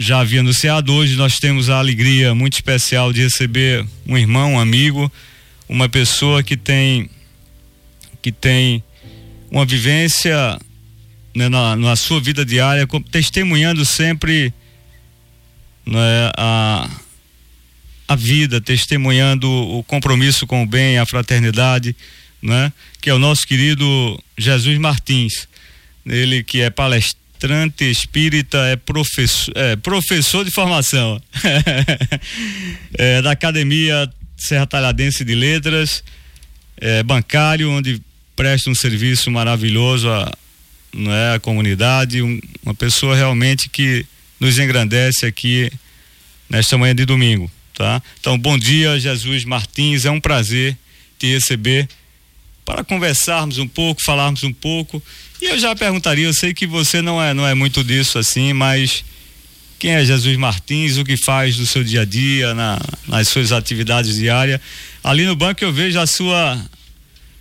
já havia anunciado, hoje nós temos a alegria muito especial de receber um irmão, um amigo, uma pessoa que tem que tem uma vivência né, na, na, sua vida diária, testemunhando sempre né, a, a vida, testemunhando o compromisso com o bem, a fraternidade, né, que é o nosso querido Jesus Martins. Ele que é palestrante espírita, é professor, é, professor de formação é, da Academia Serra Talhadense de Letras, é, bancário, onde presta um serviço maravilhoso à, não é, à comunidade, um, uma pessoa realmente que nos engrandece aqui nesta manhã de domingo, tá? Então, bom dia, Jesus Martins, é um prazer te receber para conversarmos um pouco, falarmos um pouco. E eu já perguntaria, eu sei que você não é não é muito disso assim, mas quem é Jesus Martins, o que faz no seu dia a dia, na, nas suas atividades diárias? Ali no banco eu vejo a sua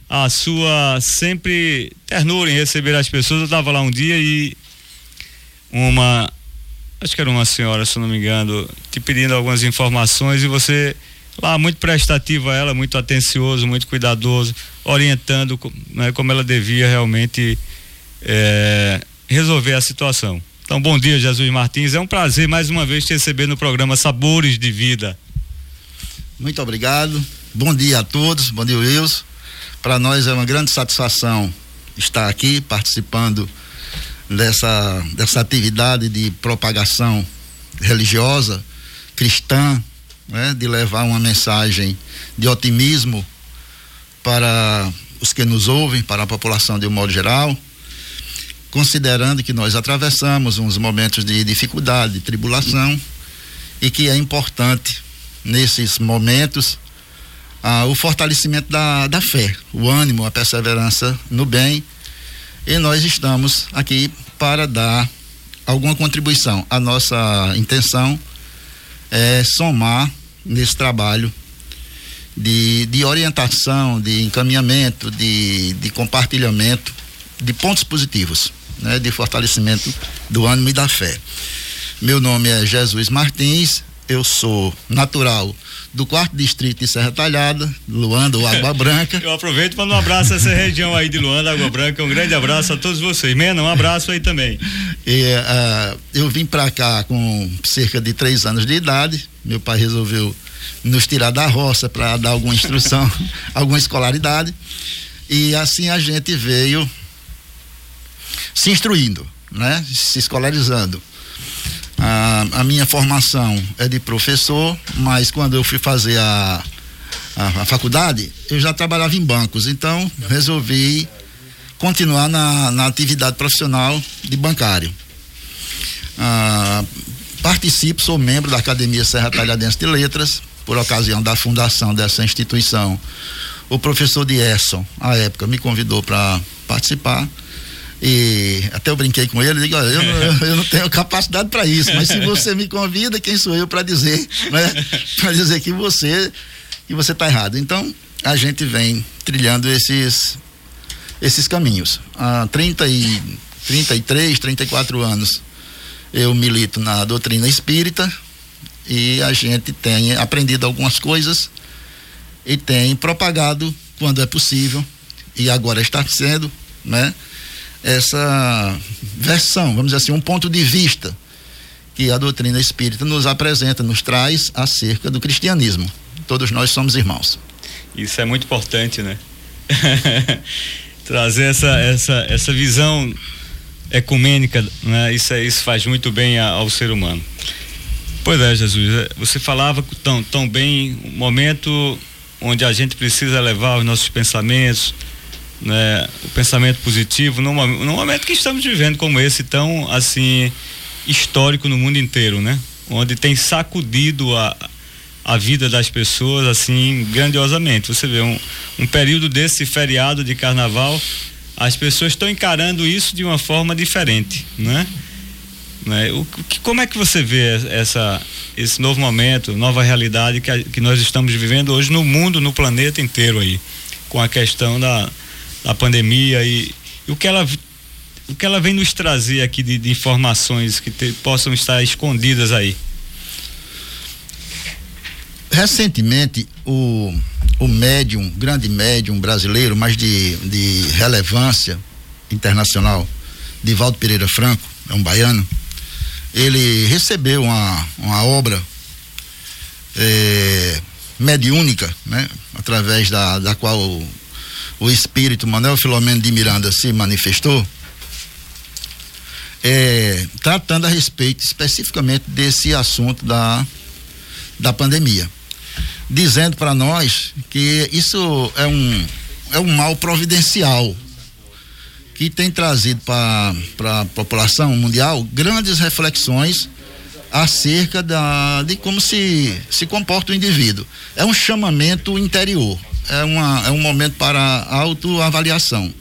a sua sempre ternura em receber as pessoas. Eu estava lá um dia e uma, acho que era uma senhora, se não me engano, te pedindo algumas informações e você lá muito prestativo a ela, muito atencioso, muito cuidadoso, orientando né, como ela devia realmente é, resolver a situação. Então, bom dia, Jesus Martins. É um prazer mais uma vez te receber no programa Sabores de Vida. Muito obrigado. Bom dia a todos. Bom dia, Wilson. Para nós é uma grande satisfação estar aqui participando dessa, dessa atividade de propagação religiosa, cristã, né, de levar uma mensagem de otimismo para os que nos ouvem, para a população de um modo geral, considerando que nós atravessamos uns momentos de dificuldade, de tribulação, e que é importante nesses momentos ah, o fortalecimento da, da fé, o ânimo, a perseverança no bem. E nós estamos aqui para dar alguma contribuição. A nossa intenção é somar nesse trabalho de, de orientação, de encaminhamento, de, de compartilhamento de pontos positivos, né, de fortalecimento do ânimo e da fé. Meu nome é Jesus Martins, eu sou natural do quarto distrito de Serra Talhada, Luanda ou Água Branca. Eu aproveito para dar um abraço a essa região aí de Luanda, Água Branca. Um grande abraço a todos vocês. Mena, um abraço aí também. E, uh, eu vim para cá com cerca de três anos de idade. Meu pai resolveu nos tirar da roça para dar alguma instrução, alguma escolaridade. E assim a gente veio se instruindo, né? Se escolarizando. A, a, minha formação é de professor, mas quando eu fui fazer a, a, a, faculdade, eu já trabalhava em bancos, então resolvi continuar na, na atividade profissional de bancário. Ah, participo, sou membro da Academia Serra Talhadense de Letras, por ocasião da fundação dessa instituição. O professor Dierson, à época, me convidou para participar. E até eu brinquei com ele, digo, eu, eu, eu não tenho capacidade para isso, mas se você me convida, quem sou eu para dizer, né? Para dizer que você que você está errado. Então, a gente vem trilhando esses esses caminhos. Há 30 e 33, 34 anos eu milito na doutrina espírita e a gente tem aprendido algumas coisas e tem propagado quando é possível e agora está sendo, né? Essa versão, vamos dizer assim, um ponto de vista que a doutrina espírita nos apresenta, nos traz acerca do cristianismo. Todos nós somos irmãos. Isso é muito importante, né? Trazer essa, essa, essa visão ecumênica, né? Isso, é, isso faz muito bem ao ser humano. Pois é, Jesus, é, você falava tão, tão bem, um momento onde a gente precisa levar os nossos pensamentos, né, o pensamento positivo num, num momento que estamos vivendo como esse tão assim histórico no mundo inteiro, né? Onde tem sacudido a, a vida das pessoas assim grandiosamente. Você vê um, um período desse feriado de carnaval, as pessoas estão encarando isso de uma forma diferente, né? né? O, que, como é que você vê essa esse novo momento, nova realidade que, a, que nós estamos vivendo hoje no mundo, no planeta inteiro aí, com a questão da da pandemia e, e o que ela o que ela vem nos trazer aqui de, de informações que te, possam estar escondidas aí? Recentemente, o, o médium, grande médium brasileiro, mas de, de relevância internacional, Divaldo Pereira Franco, é um baiano, ele recebeu uma, uma obra é, mediúnica, né? através da, da qual o, espírito Manuel Filomeno de Miranda se manifestou, é, tratando a respeito especificamente desse assunto da, da pandemia. Dizendo para nós que isso é um, é um mal providencial que tem trazido para a população mundial grandes reflexões acerca da, de como se, se comporta o indivíduo. É um chamamento interior, é, uma, é um momento para autoavaliação.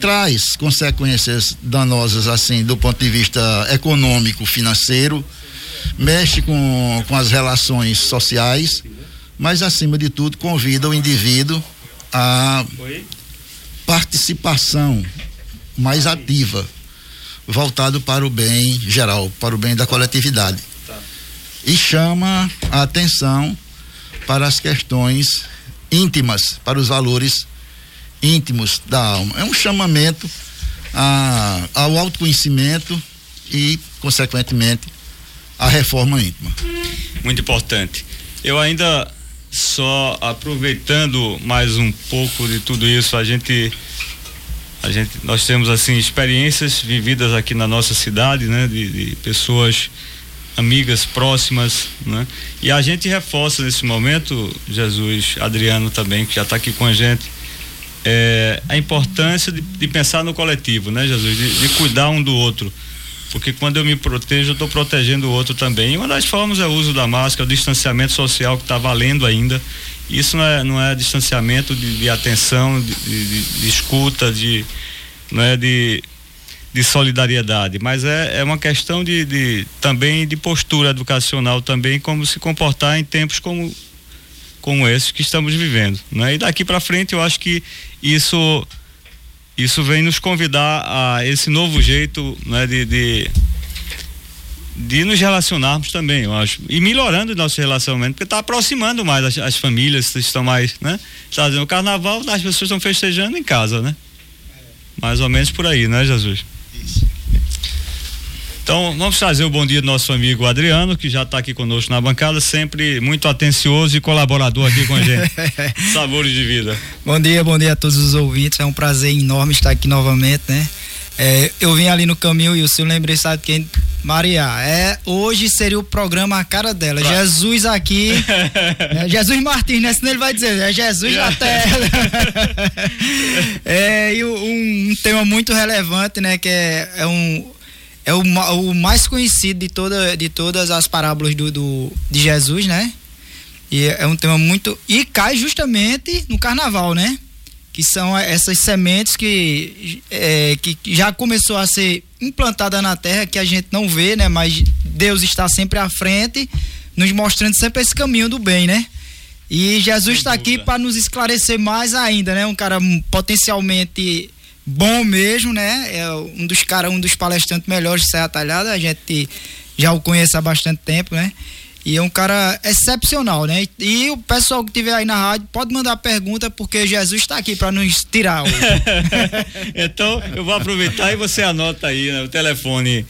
Traz consequências danosas assim do ponto de vista econômico, financeiro, mexe com, com as relações sociais, mas acima de tudo convida o indivíduo a participação mais ativa, voltado para o bem geral, para o bem da coletividade. E chama a atenção para as questões íntimas, para os valores íntimos da alma. É um chamamento a, ao autoconhecimento e, consequentemente, à reforma íntima. Muito importante. Eu ainda só aproveitando mais um pouco de tudo isso, a gente a gente nós temos assim experiências vividas aqui na nossa cidade, né, de, de pessoas amigas próximas, né? E a gente reforça nesse momento, Jesus, Adriano também que já está aqui com a gente, é, a importância de, de, pensar no coletivo, né, Jesus? De, de, cuidar um do outro. Porque quando eu me protejo, eu estou protegendo o outro também. E uma das formas é o uso da máscara, o distanciamento social que está valendo ainda. Isso não é, não é distanciamento de, de atenção, de, escuta, de, não é de, de solidariedade, mas é, é uma questão de, de também de postura educacional também, como se comportar em tempos como como esses que estamos vivendo, né? E daqui para frente eu acho que isso isso vem nos convidar a esse novo jeito, né, de, de de nos relacionarmos também, eu acho. E melhorando o nosso relacionamento, porque está aproximando mais as, as, famílias, estão mais, né? Está dizendo, o carnaval, as pessoas estão festejando em casa, né? Mais ou menos por aí, né, Jesus? Então, vamos trazer o bom dia do nosso amigo Adriano, que já está aqui conosco na bancada, sempre muito atencioso e colaborador aqui com a gente. Sabores de vida. Bom dia, bom dia a todos os ouvintes. É um prazer enorme estar aqui novamente, né? É, eu vim ali no caminho e o senhor lembrei, sabe quem? Maria, é, hoje seria o programa A Cara dela. Pra... Jesus aqui. é, Jesus Martins, né? Senão ele vai dizer, é Jesus na terra. é, e um, um, tema muito relevante, né? Que é, é um é o, o mais conhecido de, toda, de todas as parábolas do, do, de Jesus, né? E é um tema muito. E cai justamente no carnaval, né? Que são essas sementes que, é, que já começou a ser implantada na terra, que a gente não vê, né? Mas Deus está sempre à frente, nos mostrando sempre esse caminho do bem, né? E Jesus está aqui para nos esclarecer mais ainda, né? Um cara potencialmente bom mesmo, né? É um dos caras, um dos palestrantes melhores de Serra Talhada, a gente já o conhece há bastante tempo, né? E é um cara excepcional, né? E o pessoal que tiver aí na rádio pode mandar pergunta, porque Jesus está aqui para nos tirar então, eu vou aproveitar e você anota aí né, o telefone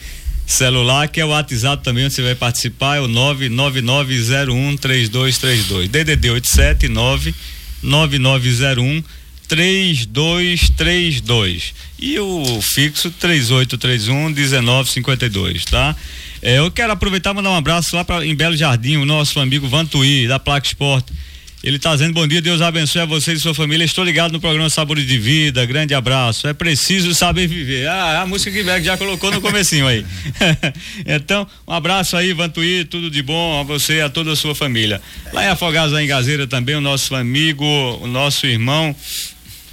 celular, que é o WhatsApp também, onde você vai participar, é o 999013232. DDD 879 9901 3232 e o fixo 3831 1952, tá? É, eu quero aproveitar e mandar um abraço lá para em Belo Jardim, o nosso amigo Vantuí, da Placa Esporte. Ele está dizendo bom dia, Deus abençoe a você e sua família. Estou ligado no programa Sabores de Vida. Grande abraço. É preciso saber viver. Ah, é a música que Beck já colocou no comecinho aí. então, um abraço aí, Vantuí, tudo de bom a você e a toda a sua família. Lá em Afogados, lá em Gazeira também, o nosso amigo, o nosso irmão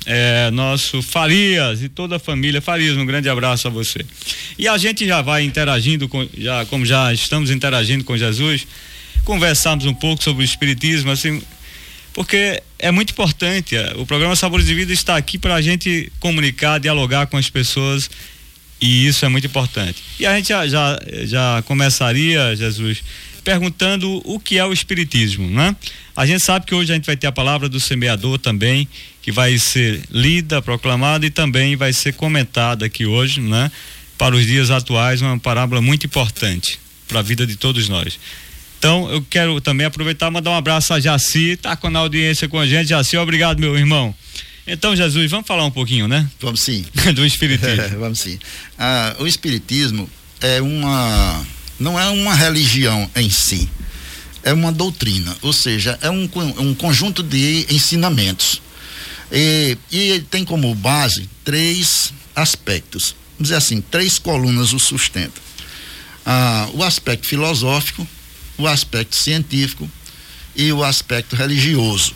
é, nosso Farias e toda a família Farias, um grande abraço a você. E a gente já vai interagindo com, já como já estamos interagindo com Jesus, conversarmos um pouco sobre o espiritismo, assim, porque é muito importante. É, o programa Sabores de Vida está aqui para a gente comunicar, dialogar com as pessoas E isso é muito importante. E a gente já, já, já começaria, Jesus, perguntando o que é o Espiritismo, né? A gente sabe que hoje a gente vai ter a palavra do semeador também, que vai ser lida, proclamada e também vai ser comentada aqui hoje, né? Para os dias atuais, uma parábola muito importante para a vida de todos nós. Então, eu quero também aproveitar e mandar um abraço a Jaci, tá com na audiência com a gente. Jaci, obrigado, meu irmão. Então, Jesus, vamos falar um pouquinho, né? Vamos sim. Do Espiritismo. É, vamos sim. Ah, o Espiritismo é uma. não é uma religião em si, é uma doutrina, ou seja, é um, um conjunto de ensinamentos. E, e tem como base três aspectos, vamos dizer assim, três colunas o sustentam. Ah, o aspecto filosófico, o aspecto científico e o aspecto religioso.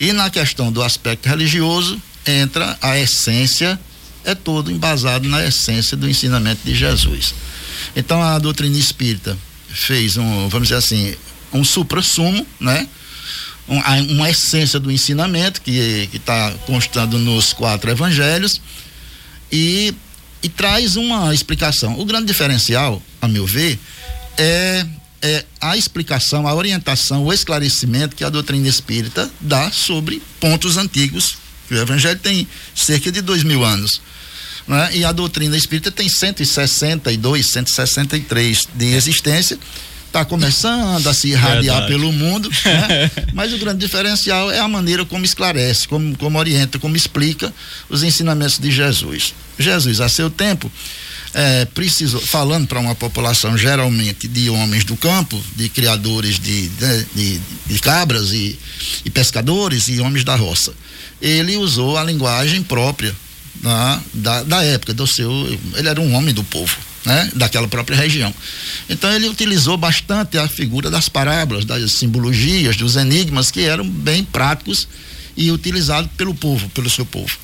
E na questão do aspecto religioso, entra a essência, é todo embasado na essência do ensinamento de Jesus. Então a doutrina espírita fez um, vamos dizer assim, um supra-sumo, né? Um, uma essência do ensinamento que está constando nos quatro evangelhos e, e traz uma explicação. O grande diferencial, a meu ver, é é a explicação, a orientação, o esclarecimento que a doutrina espírita dá sobre pontos antigos. O Evangelho tem cerca de dois mil anos. Né? E a doutrina espírita tem 162, 163 de existência. Está começando a se irradiar Verdade. pelo mundo, né? mas o grande diferencial é a maneira como esclarece, como, como orienta, como explica os ensinamentos de Jesus. Jesus, a seu tempo, é, precisou, falando para uma população geralmente de homens do campo, de criadores de, de, de, de cabras e, e, pescadores e homens da roça, ele usou a linguagem própria da, da, da época, do seu. Ele era um homem do povo. Né, daquela própria região. Então ele utilizou bastante a figura das parábolas, das simbologias, dos enigmas que eram bem práticos e utilizados pelo povo, pelo seu povo.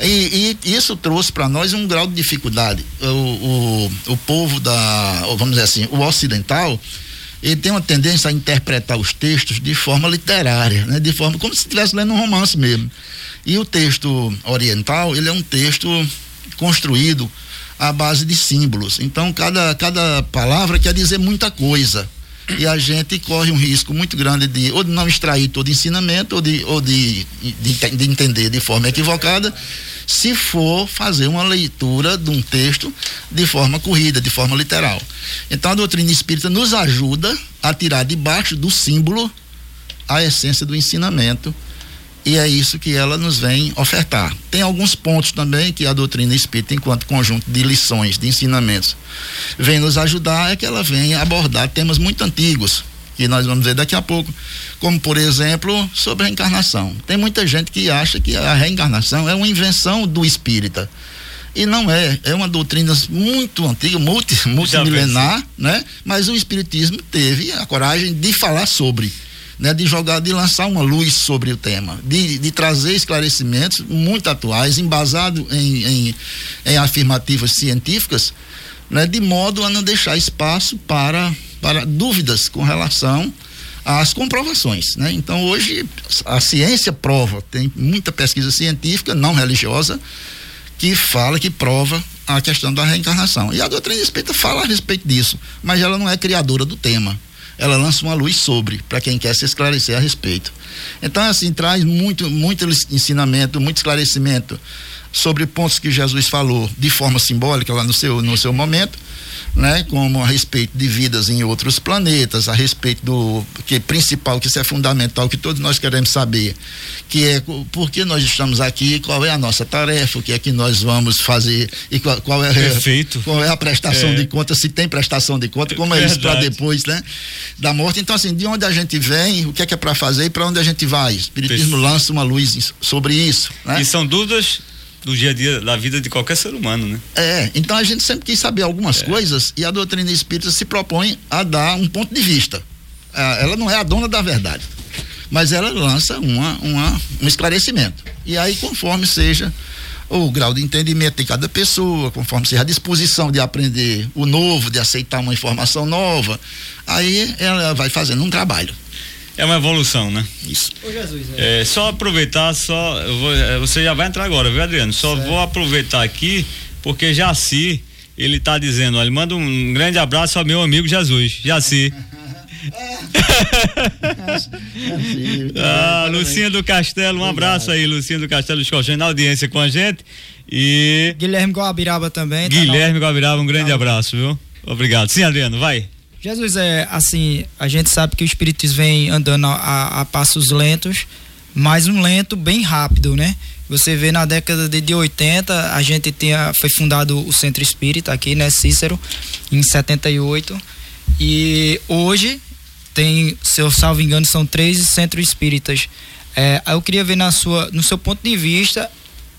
E, e isso trouxe para nós um grau de dificuldade. O, o, o povo da, vamos dizer assim, o ocidental, ele tem uma tendência a interpretar os textos de forma literária, né? de forma como se estivesse lendo um romance mesmo. E o texto oriental, ele é um texto construído à base de símbolos. Então, cada, cada palavra quer dizer muita coisa. E a gente corre um risco muito grande de ou de não extrair todo o ensinamento, ou de, ou de, de, de entender de forma equivocada se for fazer uma leitura de um texto de forma corrida, de forma literal. Então a doutrina espírita nos ajuda a tirar debaixo do símbolo a essência do ensinamento e é isso que ela nos vem ofertar. Tem alguns pontos também que a doutrina espírita, enquanto conjunto de lições, de ensinamentos, vem nos ajudar, é que ela vem abordar temas muito antigos, que nós vamos ver daqui a pouco, como por exemplo sobre a reencarnação. Tem muita gente que acha que a reencarnação é uma invenção do espírita. E não é, é uma doutrina muito antiga, multi, multimilenar, né? Mas o espiritismo teve a coragem de falar sobre, né? De jogar, de lançar uma luz sobre o tema, de, de trazer esclarecimentos muito atuais, embasado em, em, em afirmativas científicas, né? De modo a não deixar espaço para para dúvidas com relação às comprovações, né? Então hoje a ciência prova, tem muita pesquisa científica não religiosa que fala, que prova a questão da reencarnação. E a doutrina espírita fala a respeito disso, mas ela não é criadora do tema. Ela lança uma luz sobre para quem quer se esclarecer a respeito. Então assim traz muito muito ensinamento, muito esclarecimento sobre pontos que Jesus falou de forma simbólica lá no seu no seu momento né, como a respeito de vidas em outros planetas, a respeito do que é principal, que isso é fundamental, que todos nós queremos saber, que é por que nós estamos aqui, qual é a nossa tarefa, o que é que nós vamos fazer e qual, qual é Perfeito. qual é a prestação é. de conta, se tem prestação de conta, como é, é isso para depois, né, da morte. Então assim, de onde a gente vem, o que é que é para fazer e para onde a gente vai. O espiritismo Perfeito. lança uma luz sobre isso, né? E são dúvidas do dia a dia da vida de qualquer ser humano, né? É, então a gente sempre quis saber algumas é. coisas e a doutrina espírita se propõe a dar um ponto de vista. É, ela não é a dona da verdade, mas ela lança uma, uma, um esclarecimento. E aí, conforme seja o grau de entendimento de cada pessoa, conforme seja a disposição de aprender o novo, de aceitar uma informação nova, aí ela vai fazendo um trabalho. É uma evolução, né? Isso. Ô Jesus, é. É, só aproveitar, só. Vou, é, você já vai entrar agora, viu, Adriano? Só certo. vou aproveitar aqui porque Jaci, ele está dizendo, olha, manda um grande abraço ao meu amigo Jesus, Jaci. ah, Lucinha do Castelo, um abraço aí, Lucinha do Castelo Colchões na audiência com a gente. E. Guilherme Guabiraba também. Tá Guilherme tá Guabiraba, um grande tá abraço, viu? Obrigado. Sim, Adriano, vai. Jesus, é assim, a gente sabe que o Espírito vem andando a, a passos lentos, mas um lento bem rápido, né? Você vê na década de, de 80, a gente tinha, foi fundado o Centro Espírita aqui, né, Cícero, em 78. E hoje tem, se eu salvo engano, são três centros espíritas. É, eu queria ver na sua, no seu ponto de vista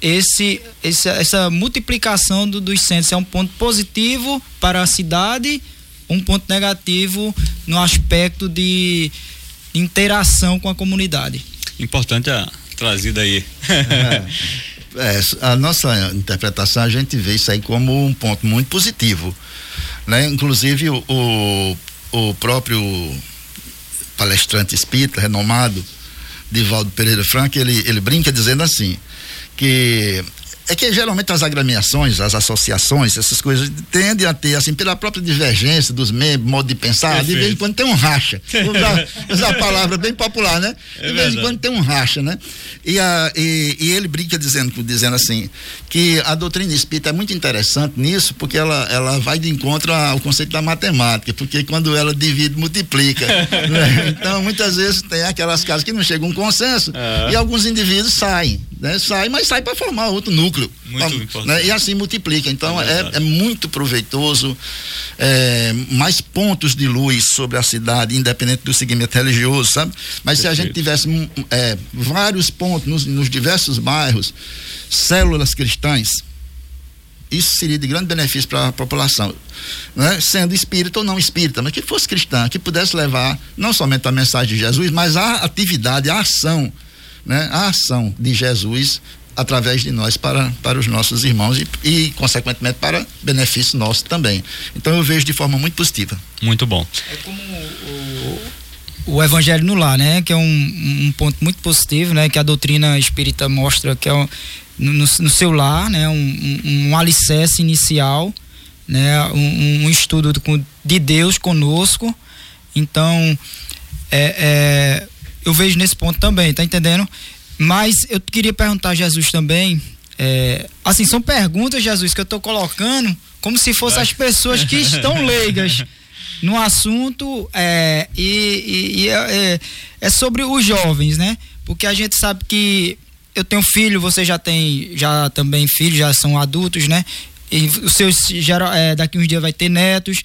esse, esse essa multiplicação do, dos centros é um ponto positivo para a cidade, um ponto negativo no aspecto de interação com a comunidade. Importante a trazida aí. é, é, a nossa interpretação a gente vê isso aí como um ponto muito positivo, né? Inclusive o, o, o próprio palestrante espírita renomado, Divaldo Pereira Franco, ele, ele brinca dizendo assim, que é que geralmente as agremiações, as associações, essas coisas tendem a ter, assim, pela própria divergência dos membros, modo de pensar, Perfeito. de vez em quando tem um racha. Vou usar, usar a palavra bem popular, né? É de vez em quando tem um racha, né? E, a, e, e, ele brinca dizendo, dizendo assim, que a doutrina espírita é muito interessante nisso, porque ela, ela vai de encontro ao conceito da matemática, porque quando ela divide, multiplica. né? Então, muitas vezes tem aquelas casas que não chegam a um consenso é. e alguns indivíduos saem, né? Saem, mas saem para formar outro núcleo. Muito né? E assim multiplica. Então é, é, é muito proveitoso. É, mais pontos de luz sobre a cidade, independente do segmento religioso, sabe? Mas Perfeito. se a gente tivesse hum, é, vários pontos nos, nos diversos bairros, células cristãs, isso seria de grande benefício para a população, né? sendo espírita ou não espírita, mas que fosse cristã, que pudesse levar não somente a mensagem de Jesus, mas a atividade, a ação, né? a ação de Jesus através de nós para, para os nossos irmãos e, e, consequentemente, para benefício nosso também. Então, eu vejo de forma muito positiva. Muito bom. É como o, o Evangelho no Lar, né? Que é um, um ponto muito positivo, né? Que a doutrina espírita mostra que é um, no, no, seu lar, né? Um, um, um alicerce inicial, né? Um, um estudo de Deus conosco. Então, é, é, eu vejo nesse ponto também, tá entendendo? Mas eu queria perguntar a Jesus também, é, assim, são perguntas, Jesus, que eu estou colocando como se fossem as pessoas que estão leigas no assunto é, e, e, e é, é, é, sobre os jovens, né? Porque a gente sabe que eu tenho filho, você já tem já também filhos, já são adultos, né? E os seus já, é, daqui uns dias vai ter netos.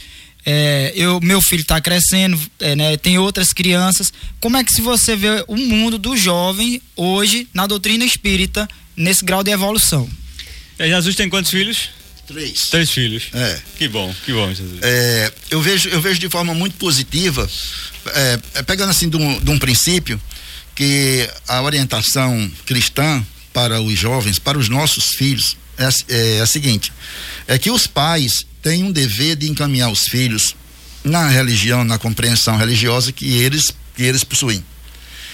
É, eu, meu filho está crescendo, é, né, tem outras crianças. Como é que se você vê o mundo do jovem hoje na doutrina espírita nesse grau de evolução? É, Jesus tem quantos filhos? Três. Três filhos. É. Que bom, que bom, Jesus. É, eu vejo, eu vejo de forma muito positiva, é, é, pegando assim de um, de um princípio que a orientação cristã para os jovens, para os nossos filhos, é, é a seguinte: é que os pais têm um dever de encaminhar os filhos na religião, na compreensão religiosa que eles, que eles possuem.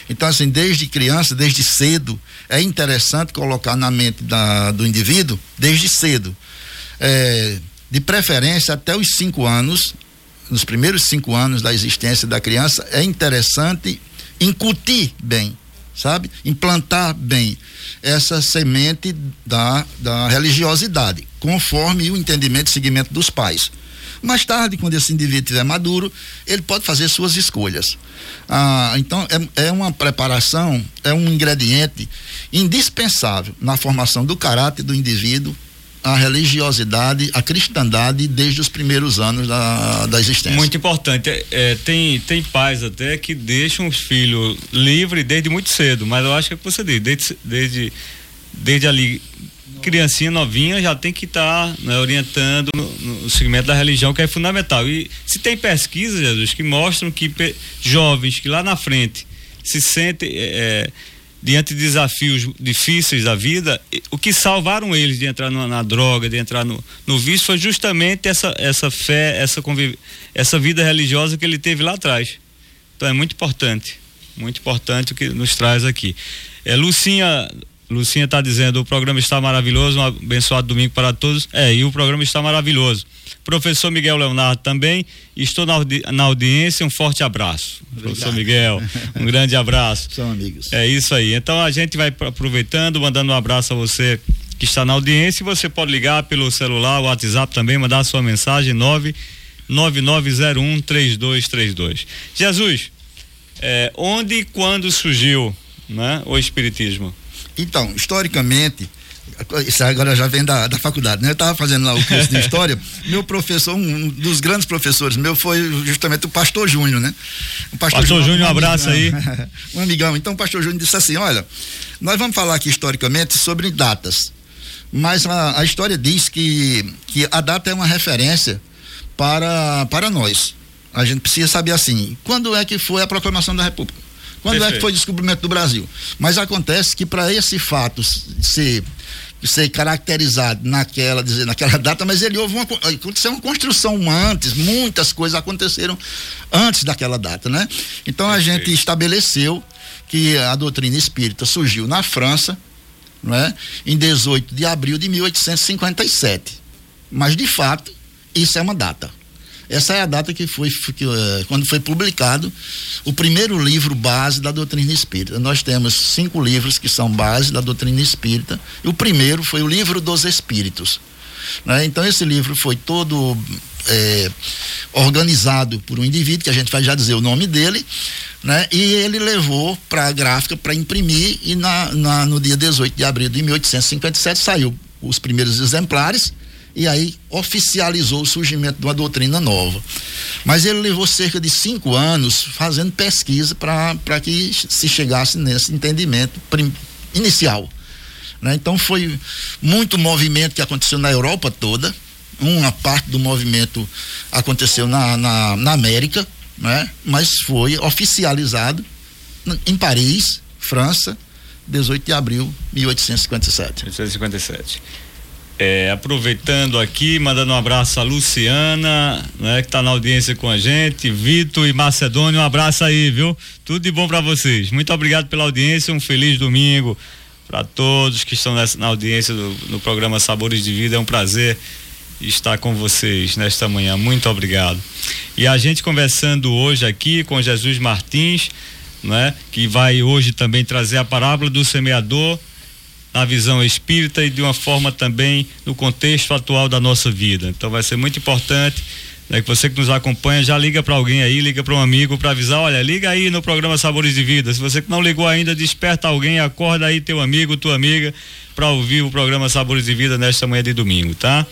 Então, assim, desde criança, desde cedo, é interessante colocar na mente da, do indivíduo, desde cedo. É, de preferência, até os cinco anos, nos primeiros cinco anos da existência da criança, é interessante incutir bem, sabe? Implantar bem essa semente da, da religiosidade, conforme o entendimento e seguimento dos pais. Mais tarde, quando esse indivíduo estiver maduro, ele pode fazer suas escolhas. Ah, então, é, é uma preparação, é um ingrediente indispensável na formação do caráter do indivíduo a religiosidade, a cristandade desde os primeiros anos da, da existência. Muito importante. É, é, tem, tem pais até que deixam os filhos livres desde muito cedo, mas eu acho que é que você diz, desde, desde, desde ali, criancinha novinha já tem que estar tá, né, orientando no, no, segmento da religião, que é fundamental. E se tem pesquisas, Jesus, que mostram que jovens que lá na frente se sentem. É, diante de desafios difíceis da vida, o que salvaram eles de entrar na, na droga, de entrar no, no vício, foi justamente essa, essa fé, essa, conviv... essa vida religiosa que ele teve lá atrás. Então é muito importante, muito importante o que nos traz aqui. É, Lucinha Lucinha está dizendo, o programa está maravilhoso, um abençoado domingo para todos. É, e o programa está maravilhoso. Professor Miguel Leonardo também, estou na, audi na audiência, um forte abraço. Obrigado. Professor Miguel, um grande abraço. São amigos. É isso aí. Então a gente vai aproveitando, mandando um abraço a você que está na audiência. Você pode ligar pelo celular, o WhatsApp também, mandar a sua mensagem 99901 3232. Jesus, é, onde e quando surgiu né, o Espiritismo? Então, historicamente, isso agora já vem da, da faculdade, né? Eu estava fazendo lá o curso de história, meu professor, um dos grandes professores meu foi justamente o pastor Júnior, né? O pastor, pastor Júnior, um abraço aí. um amigão. Então o pastor Júnior disse assim: olha, nós vamos falar aqui historicamente sobre datas, mas a, a história diz que, que a data é uma referência para, para nós. A gente precisa saber assim, quando é que foi a proclamação da República? Quando Perfeito. é que foi o descobrimento do Brasil? Mas acontece que para esse fato ser ser caracterizado naquela, dizer, naquela data, mas ele houve uma aconteceu uma construção antes, muitas coisas aconteceram antes daquela data, né? Então a gente estabeleceu que a doutrina espírita surgiu na França, não é? Em 18 de abril de 1857. Mas de fato, isso é uma data. Essa é a data que foi que, uh, quando foi publicado o primeiro livro base da doutrina espírita. Nós temos cinco livros que são base da doutrina espírita. E o primeiro foi o livro dos Espíritos. Né? Então esse livro foi todo é, organizado por um indivíduo que a gente vai já dizer o nome dele, né? E ele levou para a gráfica para imprimir e na, na, no dia 18 de abril de 1857 saiu os primeiros exemplares e aí oficializou o surgimento de uma doutrina nova. Mas ele levou cerca de cinco anos fazendo pesquisa para que se chegasse nesse entendimento inicial. Né? Então foi muito movimento que aconteceu na Europa toda, uma parte do movimento aconteceu na, na, na América, né? mas foi oficializado em Paris, França, 18 de abril de 1857. 1857. É, aproveitando aqui, mandando um abraço a Luciana, né, que está na audiência com a gente, Vitor e Macedônio, um abraço aí, viu? Tudo de bom para vocês. Muito obrigado pela audiência, um feliz domingo para todos que estão nessa, na audiência do, no programa Sabores de Vida. É um prazer estar com vocês nesta manhã. Muito obrigado. E a gente conversando hoje aqui com Jesus Martins, né, que vai hoje também trazer a parábola do semeador na visão espírita e de uma forma também no contexto atual da nossa vida. Então vai ser muito importante né, que você que nos acompanha já liga para alguém aí, liga para um amigo para avisar, olha, liga aí no programa Sabores de Vida. Se você que não ligou ainda, desperta alguém, acorda aí teu amigo, tua amiga para ouvir o programa Sabores de Vida nesta manhã de domingo, tá?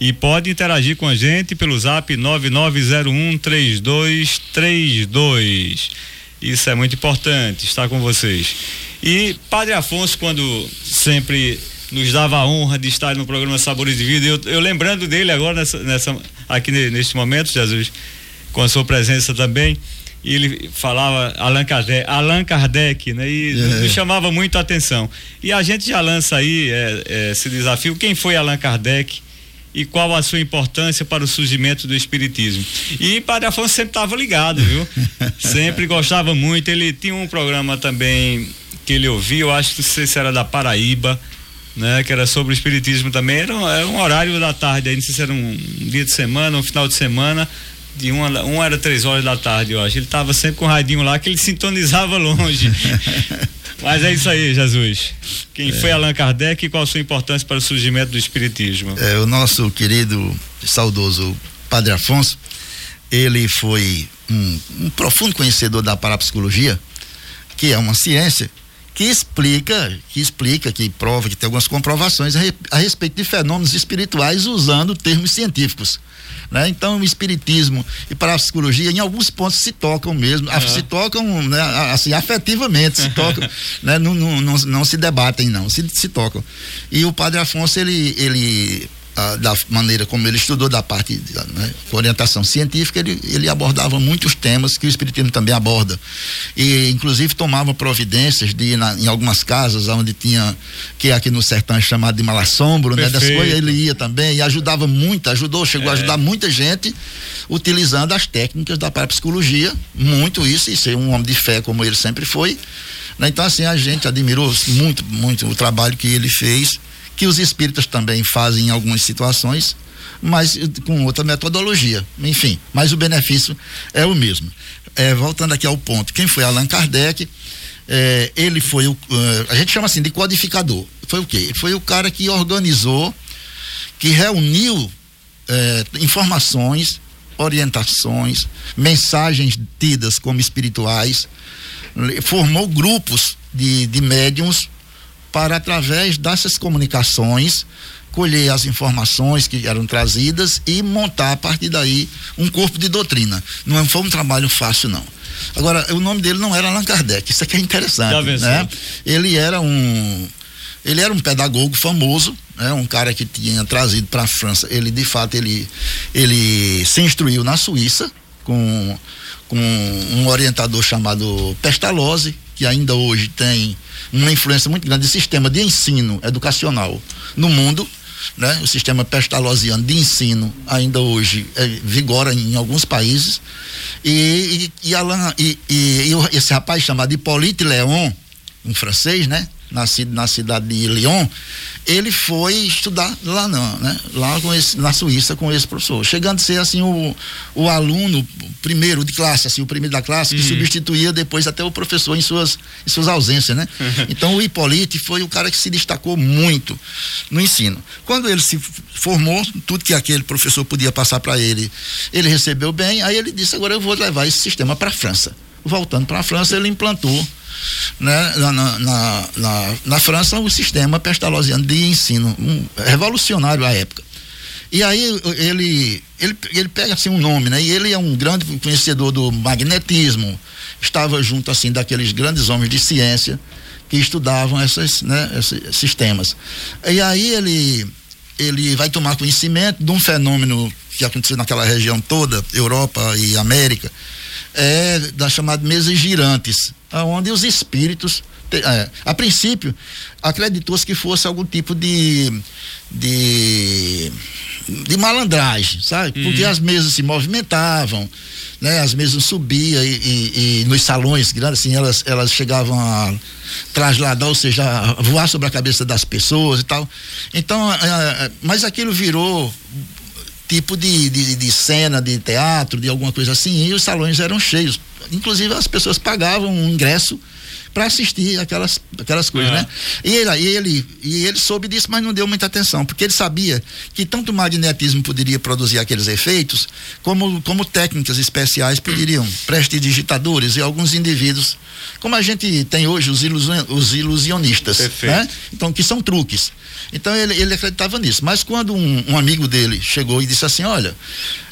E pode interagir com a gente pelo zap 99013232. Isso é muito importante, estar com vocês. E Padre Afonso, quando sempre nos dava a honra de estar no programa Sabores de Vida, eu, eu lembrando dele agora nessa, nessa, aqui neste momento, Jesus, com a sua presença também, e ele falava Allan Kardec, Allan Kardec né? E é. nos chamava muito a atenção. E a gente já lança aí é, é, esse desafio, quem foi Allan Kardec? E qual a sua importância para o surgimento do espiritismo. E Padre Afonso sempre estava ligado, viu? sempre gostava muito. Ele tinha um programa também que ele ouvia, eu acho que não sei se era da Paraíba, né? Que era sobre o espiritismo também, era um, era um horário da tarde, aí não sei se era um, um dia de semana, um final de semana, de uma, um era três horas da tarde, eu acho. Ele estava sempre com o radinho lá que ele sintonizava longe. Mas é isso aí, Jesus. Quem é. foi Allan Kardec e qual a sua importância para o surgimento do Espiritismo? É, o nosso querido, saudoso Padre Afonso, ele foi um, um profundo conhecedor da parapsicologia, que é uma ciência que explica, que explica, que prova, que tem algumas comprovações a, a respeito de fenômenos espirituais usando termos científicos. Né? Então, o espiritismo e parapsicologia, em alguns pontos, se tocam mesmo, uhum. se tocam né, assim, afetivamente, se tocam, né? não, não, não, não, se debatem, não, se, se tocam. E o padre Afonso, ele, ele da maneira como ele estudou, da parte né, orientação científica, ele, ele abordava muitos temas que o Espiritismo também aborda. E, inclusive, tomava providências de, na, em algumas casas onde tinha, que é aqui no sertão é chamado de malassombro, né? Das coisas, ele ia também e ajudava muito, ajudou, chegou é. a ajudar muita gente utilizando as técnicas da parapsicologia, muito isso, e ser um homem de fé como ele sempre foi. Né? Então, assim, a gente admirou muito, muito o trabalho que ele fez que os espíritas também fazem em algumas situações, mas com outra metodologia. Enfim, mas o benefício é o mesmo. É, voltando aqui ao ponto, quem foi Allan Kardec? É, ele foi o. Uh, a gente chama assim de codificador. Foi o quê? Ele foi o cara que organizou, que reuniu é, informações, orientações, mensagens tidas como espirituais, formou grupos de, de médiums para através dessas comunicações colher as informações que eram trazidas e montar a partir daí um corpo de doutrina. Não foi um trabalho fácil não. Agora, o nome dele não era Allan Kardec, isso aqui é interessante, né? Ele era um ele era um pedagogo famoso, né? Um cara que tinha trazido para a França. Ele de fato ele ele se instruiu na Suíça com com um orientador chamado Pestalozzi, que ainda hoje tem uma influência muito grande de sistema de ensino educacional no mundo, né? O sistema pestalozziano de ensino ainda hoje é, vigora em, alguns países e, e, e, Alain, e, e, e esse rapaz chamado Hippolyte Léon, um francês, né? Nascido na cidade de Lyon, ele foi estudar lá não, né? Lá com esse, na Suíça com esse professor, chegando a ser assim o, o aluno primeiro de classe, assim o primeiro da classe que uhum. substituía depois até o professor em suas em suas ausências, né? Uhum. Então o Hipólite foi o cara que se destacou muito no ensino. Quando ele se formou, tudo que aquele professor podia passar para ele, ele recebeu bem. Aí ele disse: agora eu vou levar esse sistema para a França. Voltando para a França, ele implantou né, na, na, na, na, França o sistema pestalozziano de ensino, um, revolucionário à época. E aí ele, ele, ele pega assim um nome, né? E ele é um grande conhecedor do magnetismo, estava junto assim daqueles grandes homens de ciência que estudavam essas, né, esses sistemas. E aí ele ele vai tomar conhecimento de um fenômeno que aconteceu naquela região toda, Europa e América, é da chamada mesas girantes, onde os espíritos, é, a princípio, acreditou-se que fosse algum tipo de, de, de malandragem, sabe? Uhum. Porque as mesas se movimentavam, né? As mesas subiam e, e, e, nos salões grandes, assim, elas, elas chegavam a trasladar, ou seja, voar sobre a cabeça das pessoas e tal. Então, é, é mas aquilo virou tipo de, de, de, cena de teatro, de alguma coisa assim, e os salões eram cheios. Inclusive as pessoas pagavam um ingresso para assistir aquelas, aquelas coisas, né? E ele, e ele, e ele soube disso, mas não deu muita atenção, porque ele sabia que tanto o magnetismo poderia produzir aqueles efeitos, como, como técnicas especiais poderiam, prestidigitadores e alguns indivíduos, como a gente tem hoje os, ilusion, os ilusionistas, Perfeito. né? Então, que são truques. Então ele, ele acreditava nisso. Mas quando um, um amigo dele chegou e disse assim: Olha,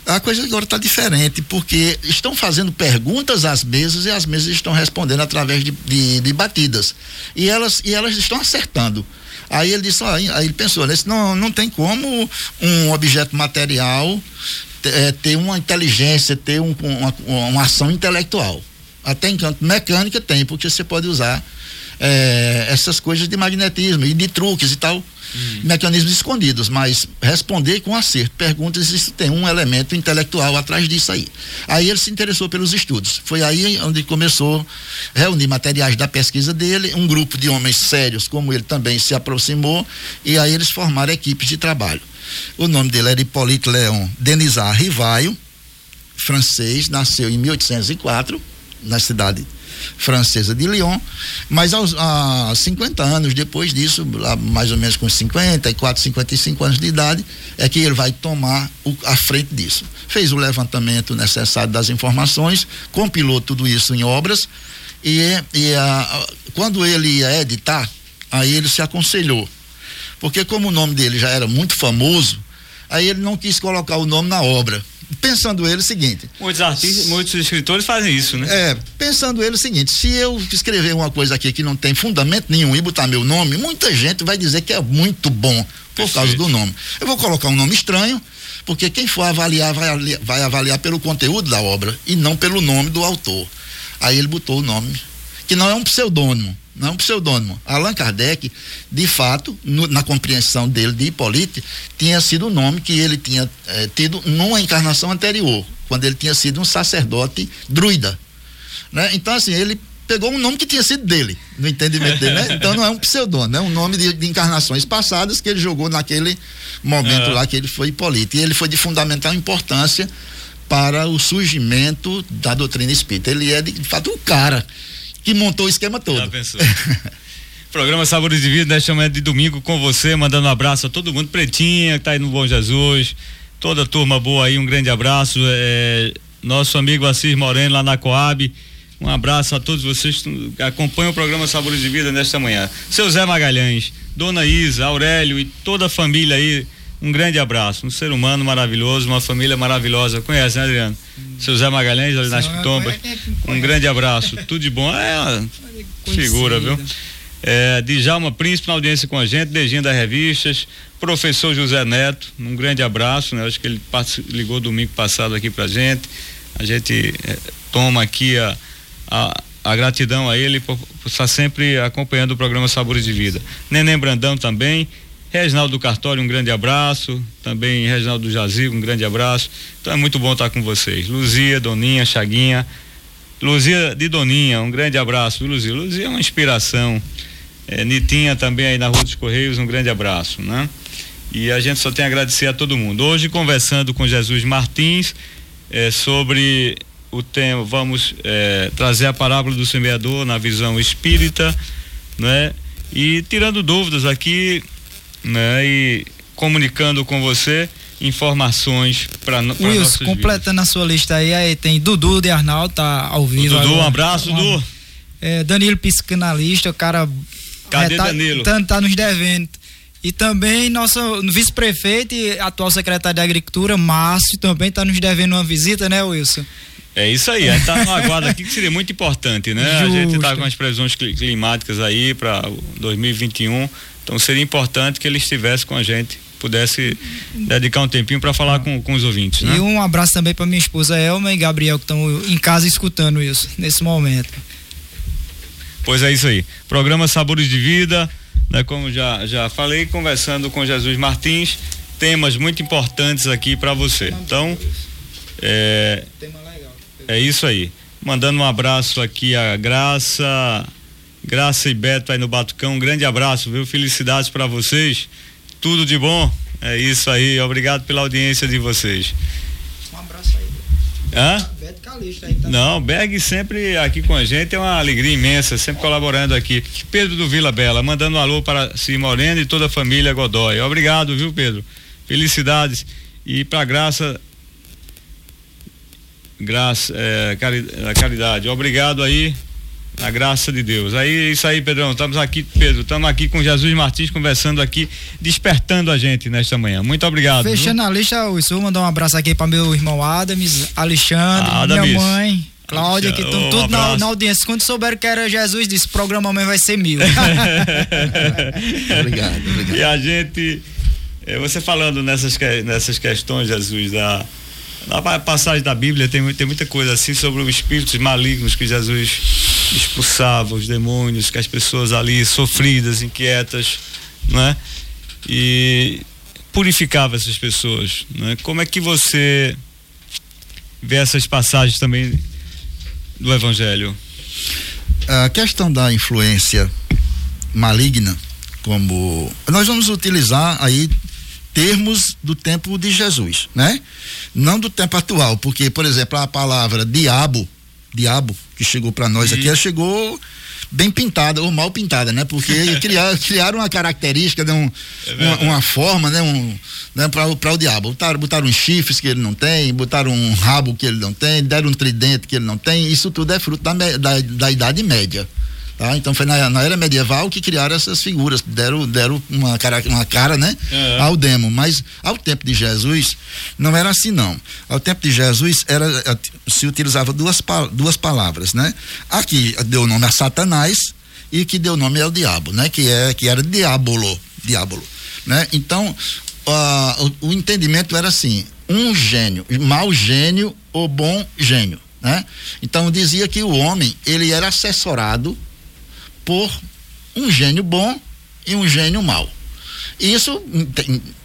a coisa agora está diferente, porque estão fazendo perguntas às mesas e as mesas estão respondendo através de, de, de batidas. E elas, e elas estão acertando. Aí ele disse, aí, aí ele pensou, né? Não, não tem como um objeto material é, ter uma inteligência, ter um, uma, uma ação intelectual. Até enquanto mecânica tem, porque você pode usar é, essas coisas de magnetismo e de truques e tal hum. mecanismos escondidos, mas responder com acerto. Perguntas se tem um elemento intelectual atrás disso aí. Aí ele se interessou pelos estudos. Foi aí onde começou a reunir materiais da pesquisa dele, um grupo de homens sérios, como ele também se aproximou, e aí eles formaram equipes de trabalho. O nome dele era Hipólito Leon Denisard Rivaio, francês, nasceu em 1804, na cidade francesa de Lyon, mas aos, a 50 anos depois disso, mais ou menos com 54, 55 anos de idade, é que ele vai tomar o, a frente disso. Fez o levantamento necessário das informações, compilou tudo isso em obras e, e a, quando ele ia editar, aí ele se aconselhou. Porque como o nome dele já era muito famoso, aí ele não quis colocar o nome na obra pensando ele o seguinte. Muitos artistas, muitos escritores fazem isso, né? É, pensando ele o seguinte, se eu escrever uma coisa aqui que não tem fundamento nenhum e botar meu nome, muita gente vai dizer que é muito bom, por causa do nome. Eu vou colocar um nome estranho, porque quem for avaliar vai, vai avaliar pelo conteúdo da obra e não pelo nome do autor. Aí ele botou o nome, que não é um pseudônimo, não é um pseudônimo. Allan Kardec, de fato, no, na compreensão dele de Hippolyte, tinha sido o nome que ele tinha eh, tido numa encarnação anterior, quando ele tinha sido um sacerdote druida. Né? Então, assim, ele pegou um nome que tinha sido dele, no entendimento dele, né? Então não é um pseudônimo, é um nome de, de, encarnações passadas que ele jogou naquele momento é. lá que ele foi Hipólito. E ele foi de fundamental importância para o surgimento da doutrina espírita. Ele é, de, de fato, o cara que montou o esquema todo. Já pensou. Programa Sabores de Vida, nesta manhã de domingo com você, mandando um abraço a todo mundo, Pretinha, que tá aí no Bom Jesus, toda a turma boa aí, um grande abraço. É, nosso amigo Assis Moreno lá na Coab um abraço a todos vocês que acompanham o programa Sabores de Vida nesta manhã. Seu Zé Magalhães, Dona Isa, Aurélio e toda a família aí, um grande abraço. Um ser humano maravilhoso, uma família maravilhosa. Conhece, né, Adriano? Seu Zé Magalhães, ali nas Pitombas. Um grande abraço. Tudo de bom. É uma figura, viu? É, Djalma Príncipe na audiência com a gente, Dejinha das Revistas, professor José Neto, um grande abraço, né? Acho que ele ligou domingo passado aqui pra gente. A gente é, toma aqui a a, a gratidão a ele por, por, estar sempre acompanhando o programa Sabores de Vida. Neném Brandão também, Reginaldo Cartório, um grande abraço, também Reginaldo Jazigo, um grande abraço. Então é muito bom estar com vocês. Luzia, Doninha, Chaguinha, Luzia de Doninha, um grande abraço, Luzia? Luzia é uma inspiração. É, Nitinha também aí na Rua dos Correios, um grande abraço, né? E a gente só tem a agradecer a todo mundo. Hoje conversando com Jesus Martins é, sobre o tema, vamos é, trazer a parábola do semeador na visão espírita, né? E tirando dúvidas aqui, né? E comunicando com você informações para Wilson, completando vidas. a sua lista aí, aí tem Dudu de Arnaldo, tá ao vivo. O Dudu, agora. um abraço, Dudu. É, Danilo Psicanalista, o cara Cadê é, tá, Danilo? Tá, tá nos devendo. E também nosso vice-prefeito e atual secretário de Agricultura, Márcio, também está nos devendo uma visita, né, Wilson? É isso aí, a gente tá no aguardo aqui que seria muito importante, né? Justo. A gente tá com as previsões climáticas aí para 2021, então seria importante que ele estivesse com a gente, pudesse dedicar um tempinho para falar com, com os ouvintes, né? E um abraço também para minha esposa Elma e Gabriel que estão em casa escutando isso nesse momento. Pois é isso aí. Programa Sabores de Vida, né? Como já já falei, conversando com Jesus Martins, temas muito importantes aqui para você. Então, é, é isso aí. Mandando um abraço aqui a Graça, Graça e Beto aí no Batucão. Um grande abraço, viu? Felicidades para vocês. Tudo de bom. É isso aí. Obrigado pela audiência de vocês. Um abraço aí. Hã? Beto Calixto aí tá. Não, Berg sempre aqui com a gente é uma alegria imensa, sempre colaborando aqui. Pedro do Vila Bela, mandando um alô para Si Moreno e toda a família Godoy. Obrigado, viu, Pedro? Felicidades. E para Graça graça, é, caridade. Obrigado aí, a graça de Deus. Aí, é isso aí, Pedrão. Estamos aqui, Pedro, estamos aqui com Jesus Martins conversando aqui, despertando a gente nesta manhã. Muito obrigado. Fechando viu? a lista, eu vou mandar um abraço aqui para meu irmão Adams, Alexandre, ah, minha mãe. Cláudia, que estão tudo na, na, audiência. Quando souberam que era Jesus, disse: o programa amanhã vai ser mil. obrigado, obrigado. E a gente, eh, você falando nessas, nessas questões, Jesus, da na passagem da Bíblia tem, tem muita coisa assim sobre os espíritos malignos que Jesus expulsava, os demônios, que as pessoas ali sofridas, inquietas, né? E purificava essas pessoas, né? Como é que você vê essas passagens também do Evangelho? A questão da influência maligna, como nós vamos utilizar aí termos do tempo de Jesus, né? Não do tempo atual, porque, por exemplo, a palavra diabo, diabo, que chegou para nós aqui, ela chegou bem pintada ou mal pintada, né? Porque criaram, criaram uma característica, né? um, é uma, uma, forma, né? Um, né? Para o diabo. Botaram, botaram uns chifres que ele não tem, botaram um rabo que ele não tem, deram um tridente que ele não tem. Isso tudo é fruto da, da, da Idade Média. Tá? Então foi na, na, era medieval que criaram essas figuras, deram, deram uma cara, uma cara né? É. ao demo. Mas ao tempo de Jesus não era assim não. Ao tempo de Jesus era se utilizava duas, duas palavras, né? Aqui deu o nome a Satanás e que deu nome ao diabo, né? Que é que era diabolo, diabolo, né? Então, uh, o, o entendimento era assim, um gênio, mau gênio ou bom gênio, né? Então dizia que o homem, ele era assessorado por um gênio bom e um gênio mau. Isso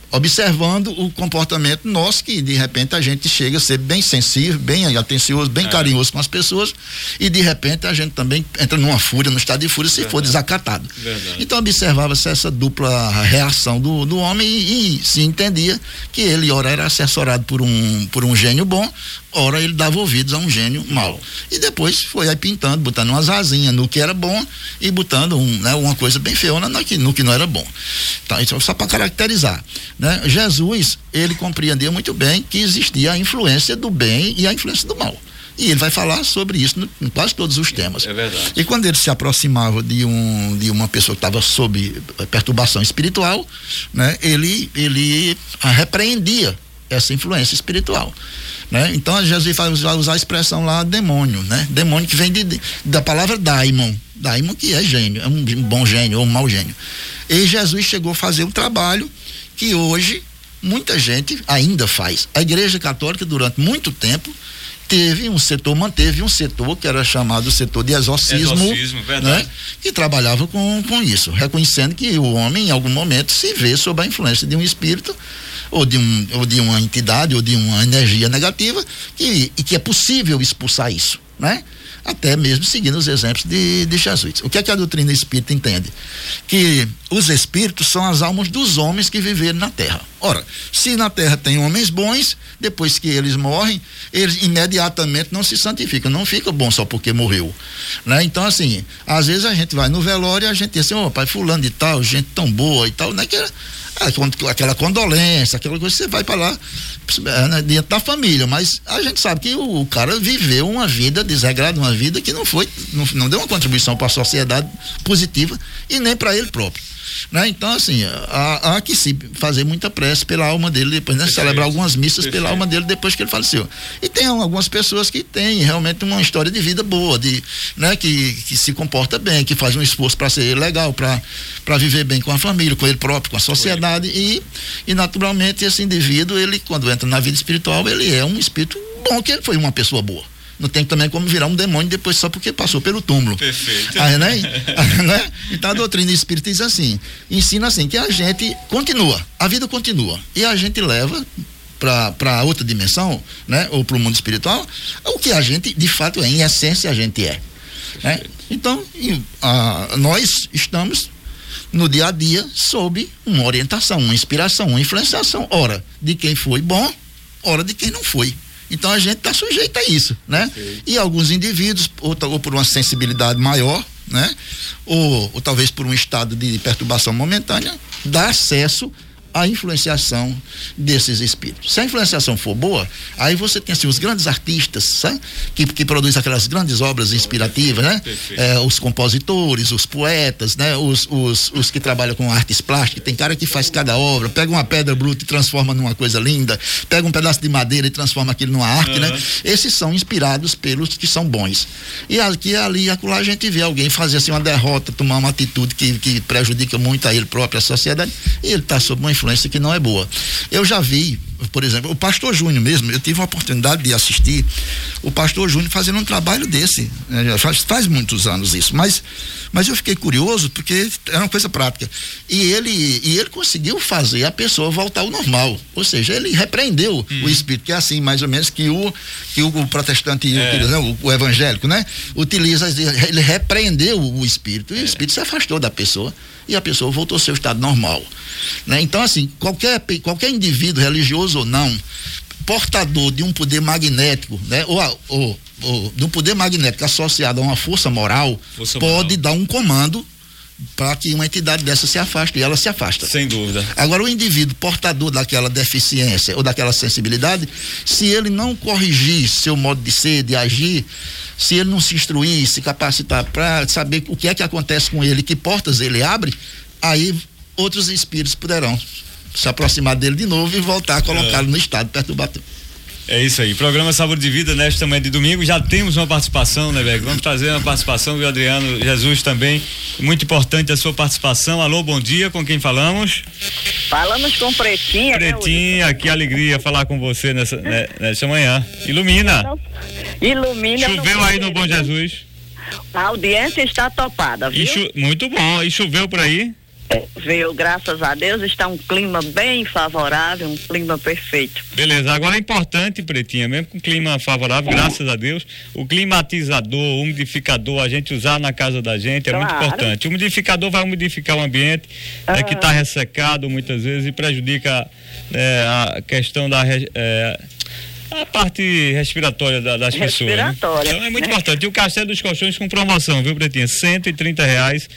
observando o comportamento nosso, que de repente a gente chega a ser bem sensível, bem atencioso, bem é. carinhoso com as pessoas, e de repente a gente também entra numa fúria, no estado de fúria, se Verdade. for desacatado. Verdade. Então observava-se essa dupla reação do, do homem e, e, se entendia que ele, ora, era assessorado por um, por um gênio bom, ora ele dava ouvidos a um gênio mau. E depois foi aí pintando, botando umas asinhas no que era bom e botando um, né, uma coisa bem feona no que, no que não era bom. Então, isso só para caracterizar. Né? Jesus, ele compreendia muito bem que existia a influência do bem e a influência do mal. E ele vai falar sobre isso no, em quase todos os temas. É verdade. E quando ele se aproximava de, um, de uma pessoa que estava sob perturbação espiritual, né, ele, ele repreendia essa influência espiritual. Né? Então Jesus vai usar a expressão lá demônio, né? Demônio que vem de, da palavra daimon, daimon que é gênio, é um bom gênio ou um mau gênio. E Jesus chegou a fazer um trabalho que hoje muita gente ainda faz. A Igreja Católica durante muito tempo teve um setor, manteve um setor que era chamado setor de exorcismo, exorcismo né? que trabalhava com, com isso, reconhecendo que o homem em algum momento se vê sob a influência de um espírito ou de, um, ou de uma entidade ou de uma energia negativa que, e que é possível expulsar isso, né? Até mesmo seguindo os exemplos de, de Jesus. O que é que a doutrina espírita entende? Que os espíritos são as almas dos homens que viveram na terra. Ora, se na terra tem homens bons, depois que eles morrem, eles imediatamente não se santificam, não fica bom só porque morreu. Né? Então, assim, às vezes a gente vai no velório e a gente diz assim, ô oh, pai, fulano de tal, gente tão boa e tal, né? Que é aquela condolência, aquela coisa, você vai para lá é, né, dentro da família, mas a gente sabe que o, o, cara viveu uma vida desregrada, uma vida que não foi, não, não deu uma contribuição para a sociedade positiva e nem para ele próprio. Né? Então, assim, há, há, que se fazer muita prece pela alma dele depois, né? Celebrar algumas missas Perfeito. pela alma dele depois que ele faleceu. E tem algumas pessoas que têm realmente uma história de vida boa, de, né? que, que se comporta bem, que faz um esforço para ser legal, para viver bem com a família, com ele próprio, com a sociedade. E, e, naturalmente, esse indivíduo, ele, quando entra na vida espiritual, ele é um espírito bom, que ele foi uma pessoa boa não tem também como virar um demônio depois só porque passou pelo túmulo. Perfeito. Aí, né? né? Então a doutrina espírita diz assim, ensina assim, que a gente continua, a vida continua. E a gente leva para outra dimensão, né? Ou para o mundo espiritual, o que a gente, de fato, é, em essência, a gente é. Né? Então, a, nós estamos no dia a dia sob uma orientação, uma inspiração, uma influenciação, ora de quem foi bom, ora de quem não foi. Então a gente está sujeito a isso, né? E alguns indivíduos, ou, ou, por uma sensibilidade maior, né? Ou, ou talvez por um estado de perturbação momentânea, dá acesso a influenciação desses espíritos. Se a influenciação for boa, aí você tem assim, os grandes artistas sabe? que, que produzem aquelas grandes obras inspirativas, né? É, os compositores, os poetas, né? Os, os, os que trabalham com artes plásticas, tem cara que faz cada obra, pega uma pedra bruta e transforma numa coisa linda, pega um pedaço de madeira e transforma aquilo numa arte, uhum. né? Esses são inspirados pelos que são bons. E aqui, ali, acolá a gente vê alguém fazer assim uma derrota, tomar uma atitude que, que prejudica muito a ele próprio, a sociedade, e ele está sob uma influência influência que não é boa. Eu já vi, por exemplo, o pastor Júnior mesmo, eu tive a oportunidade de assistir o pastor Júnior fazendo um trabalho desse. Né? Faz, faz muitos anos isso, mas, mas eu fiquei curioso porque era uma coisa prática. E ele, e ele conseguiu fazer a pessoa voltar ao normal. Ou seja, ele repreendeu hum. o espírito, que é assim, mais ou menos, que o, que o, o protestante, é. utiliza, o, o, evangélico, né? Utiliza, ele repreendeu o espírito, e é. o espírito se afastou da pessoa e a pessoa voltou ao seu estado normal. Né? Então, assim, qualquer, qualquer indivíduo, religioso ou não, portador de um poder magnético, né? ou, ou, ou de um poder magnético associado a uma força moral, força pode moral. dar um comando para que uma entidade dessa se afaste e ela se afasta. Sem dúvida. Agora o indivíduo portador daquela deficiência ou daquela sensibilidade, se ele não corrigir seu modo de ser, de agir, se ele não se instruir, se capacitar para saber o que é que acontece com ele, que portas ele abre, aí outros espíritos poderão se aproximar dele de novo e voltar a colocá-lo é. no estado perturbador. É isso aí. Programa Sabor de Vida nesta manhã de domingo. Já temos uma participação, né, Beck? Vamos trazer uma participação do Adriano Jesus também. Muito importante a sua participação. Alô, bom dia. Com quem falamos? Falamos com Pretinha. Né, Pretinha, né, que alegria falar com você nessa, né, nessa manhã. Ilumina. Ilumina. Choveu aí no Bom Jesus. A audiência está topada, viu? Muito bom. E choveu por aí? Veio, graças a Deus, está um clima bem favorável, um clima perfeito. Beleza, agora é importante, Pretinha, mesmo com clima favorável, é. graças a Deus, o climatizador, o umidificador, a gente usar na casa da gente é claro. muito importante. O umidificador vai umidificar o ambiente, é, que está ressecado muitas vezes e prejudica é, a questão da. É, a parte respiratória da, das respiratória, pessoas. Né? Então é muito né? importante. E o Castelo dos Colchões com promoção, viu, Pretinha? 130 reais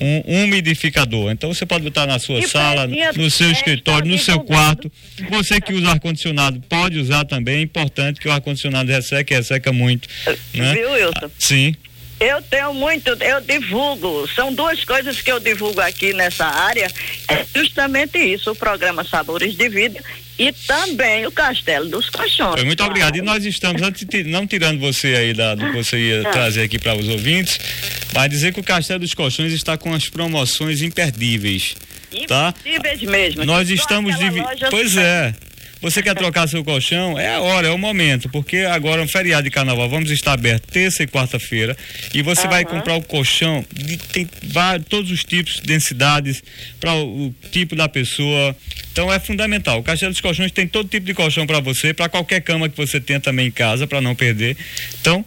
um umidificador. Então você pode botar na sua e sala, no seu escritório, no seu quarto. Você que usa ar-condicionado pode usar também. É importante que o ar-condicionado resseque, resseca muito. Né? Viu, Wilson? Sim. Eu tenho muito, eu divulgo, são duas coisas que eu divulgo aqui nessa área, é justamente isso, o programa Sabores de Vida e também o Castelo dos Colchões. Muito claro. obrigado. E nós estamos, não tirando você aí da, do que você ia ah. trazer aqui para os ouvintes, mas dizer que o Castelo dos Colchões está com as promoções imperdíveis. Tá? Imperdíveis mesmo. Nós estamos divi... Pois é. Você quer trocar seu colchão? É a hora, é o momento, porque agora é um feriado de carnaval, vamos estar abertos terça e quarta-feira e você uhum. vai comprar o colchão, de, tem vários, todos os tipos, densidades, para o, o, tipo da pessoa. Então é fundamental. O Castelo dos Colchões tem todo tipo de colchão para você, para qualquer cama que você tenha também em casa, para não perder. Então,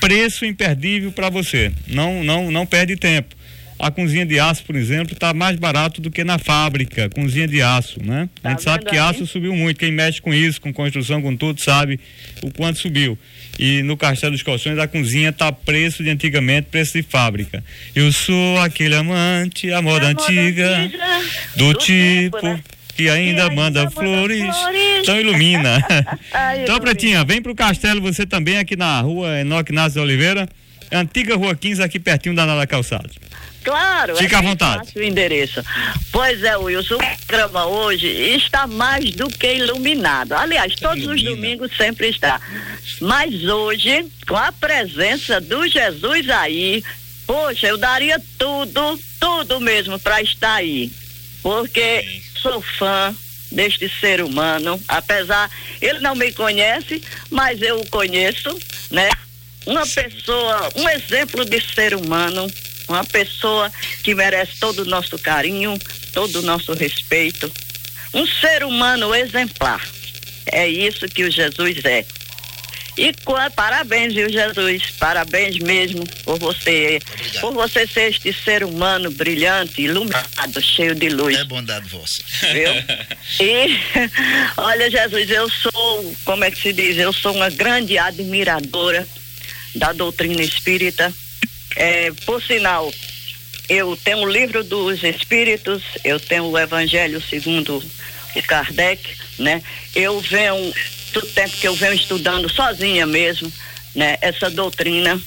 preço imperdível para você. Não, não, não perde tempo a cozinha de aço, por exemplo, está mais barato do que na fábrica, cozinha de aço, né? Tá a gente sabe que aí? aço subiu muito, quem mexe com isso, com construção, com tudo, sabe o quanto subiu. E no Castelo dos Colchões a cozinha está preço de antigamente, preço de fábrica. Eu sou aquele amante, a moda, antiga, antiga, do, do tipo... Tempo, né? que ainda, ainda manda, manda flores. flores. Então ilumina. Ai, então, Pretinha, vem pro castelo você também aqui na rua Enoque Inácio Oliveira, antiga rua 15, aqui pertinho da Nada Calçados. Claro. Fica é à vontade. O endereço. Pois é, Wilson, o programa hoje está mais do que iluminado. Aliás, todos Ilumina. os domingos sempre está. Mas hoje, com a presença do Jesus aí, poxa, eu daria tudo, tudo mesmo para estar aí. Porque sou fã deste ser humano, apesar ele não me conhece, mas eu o conheço, né? Uma pessoa, um exemplo de ser humano, uma pessoa que merece todo o nosso carinho, todo o nosso respeito. Um ser humano exemplar. É isso que o Jesus é. E parabéns, viu, Jesus? Parabéns mesmo por você. Obrigado. Por você ser este ser humano brilhante, iluminado, cheio de luz. É bondade vossa. Viu? E, olha, Jesus, eu sou, como é que se diz? Eu sou uma grande admiradora da doutrina espírita é, por sinal, eu tenho o livro dos Espíritos, eu tenho o Evangelho segundo o Kardec, né? Eu venho, do tempo que eu venho estudando sozinha mesmo, né? Essa doutrina.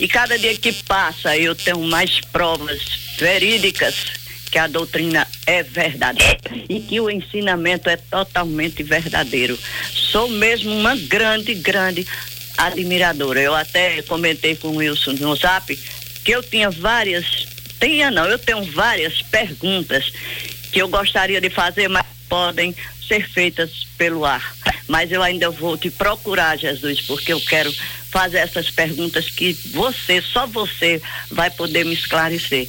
E cada dia que passa eu tenho mais provas verídicas que a doutrina é verdadeira e que o ensinamento é totalmente verdadeiro. Sou mesmo uma grande, grande admiradora. Eu até comentei com o Wilson no Zap que eu tinha várias, tinha não, eu tenho várias perguntas que eu gostaria de fazer, mas podem ser feitas pelo ar. Mas eu ainda vou te procurar, Jesus, porque eu quero fazer essas perguntas que você, só você, vai poder me esclarecer.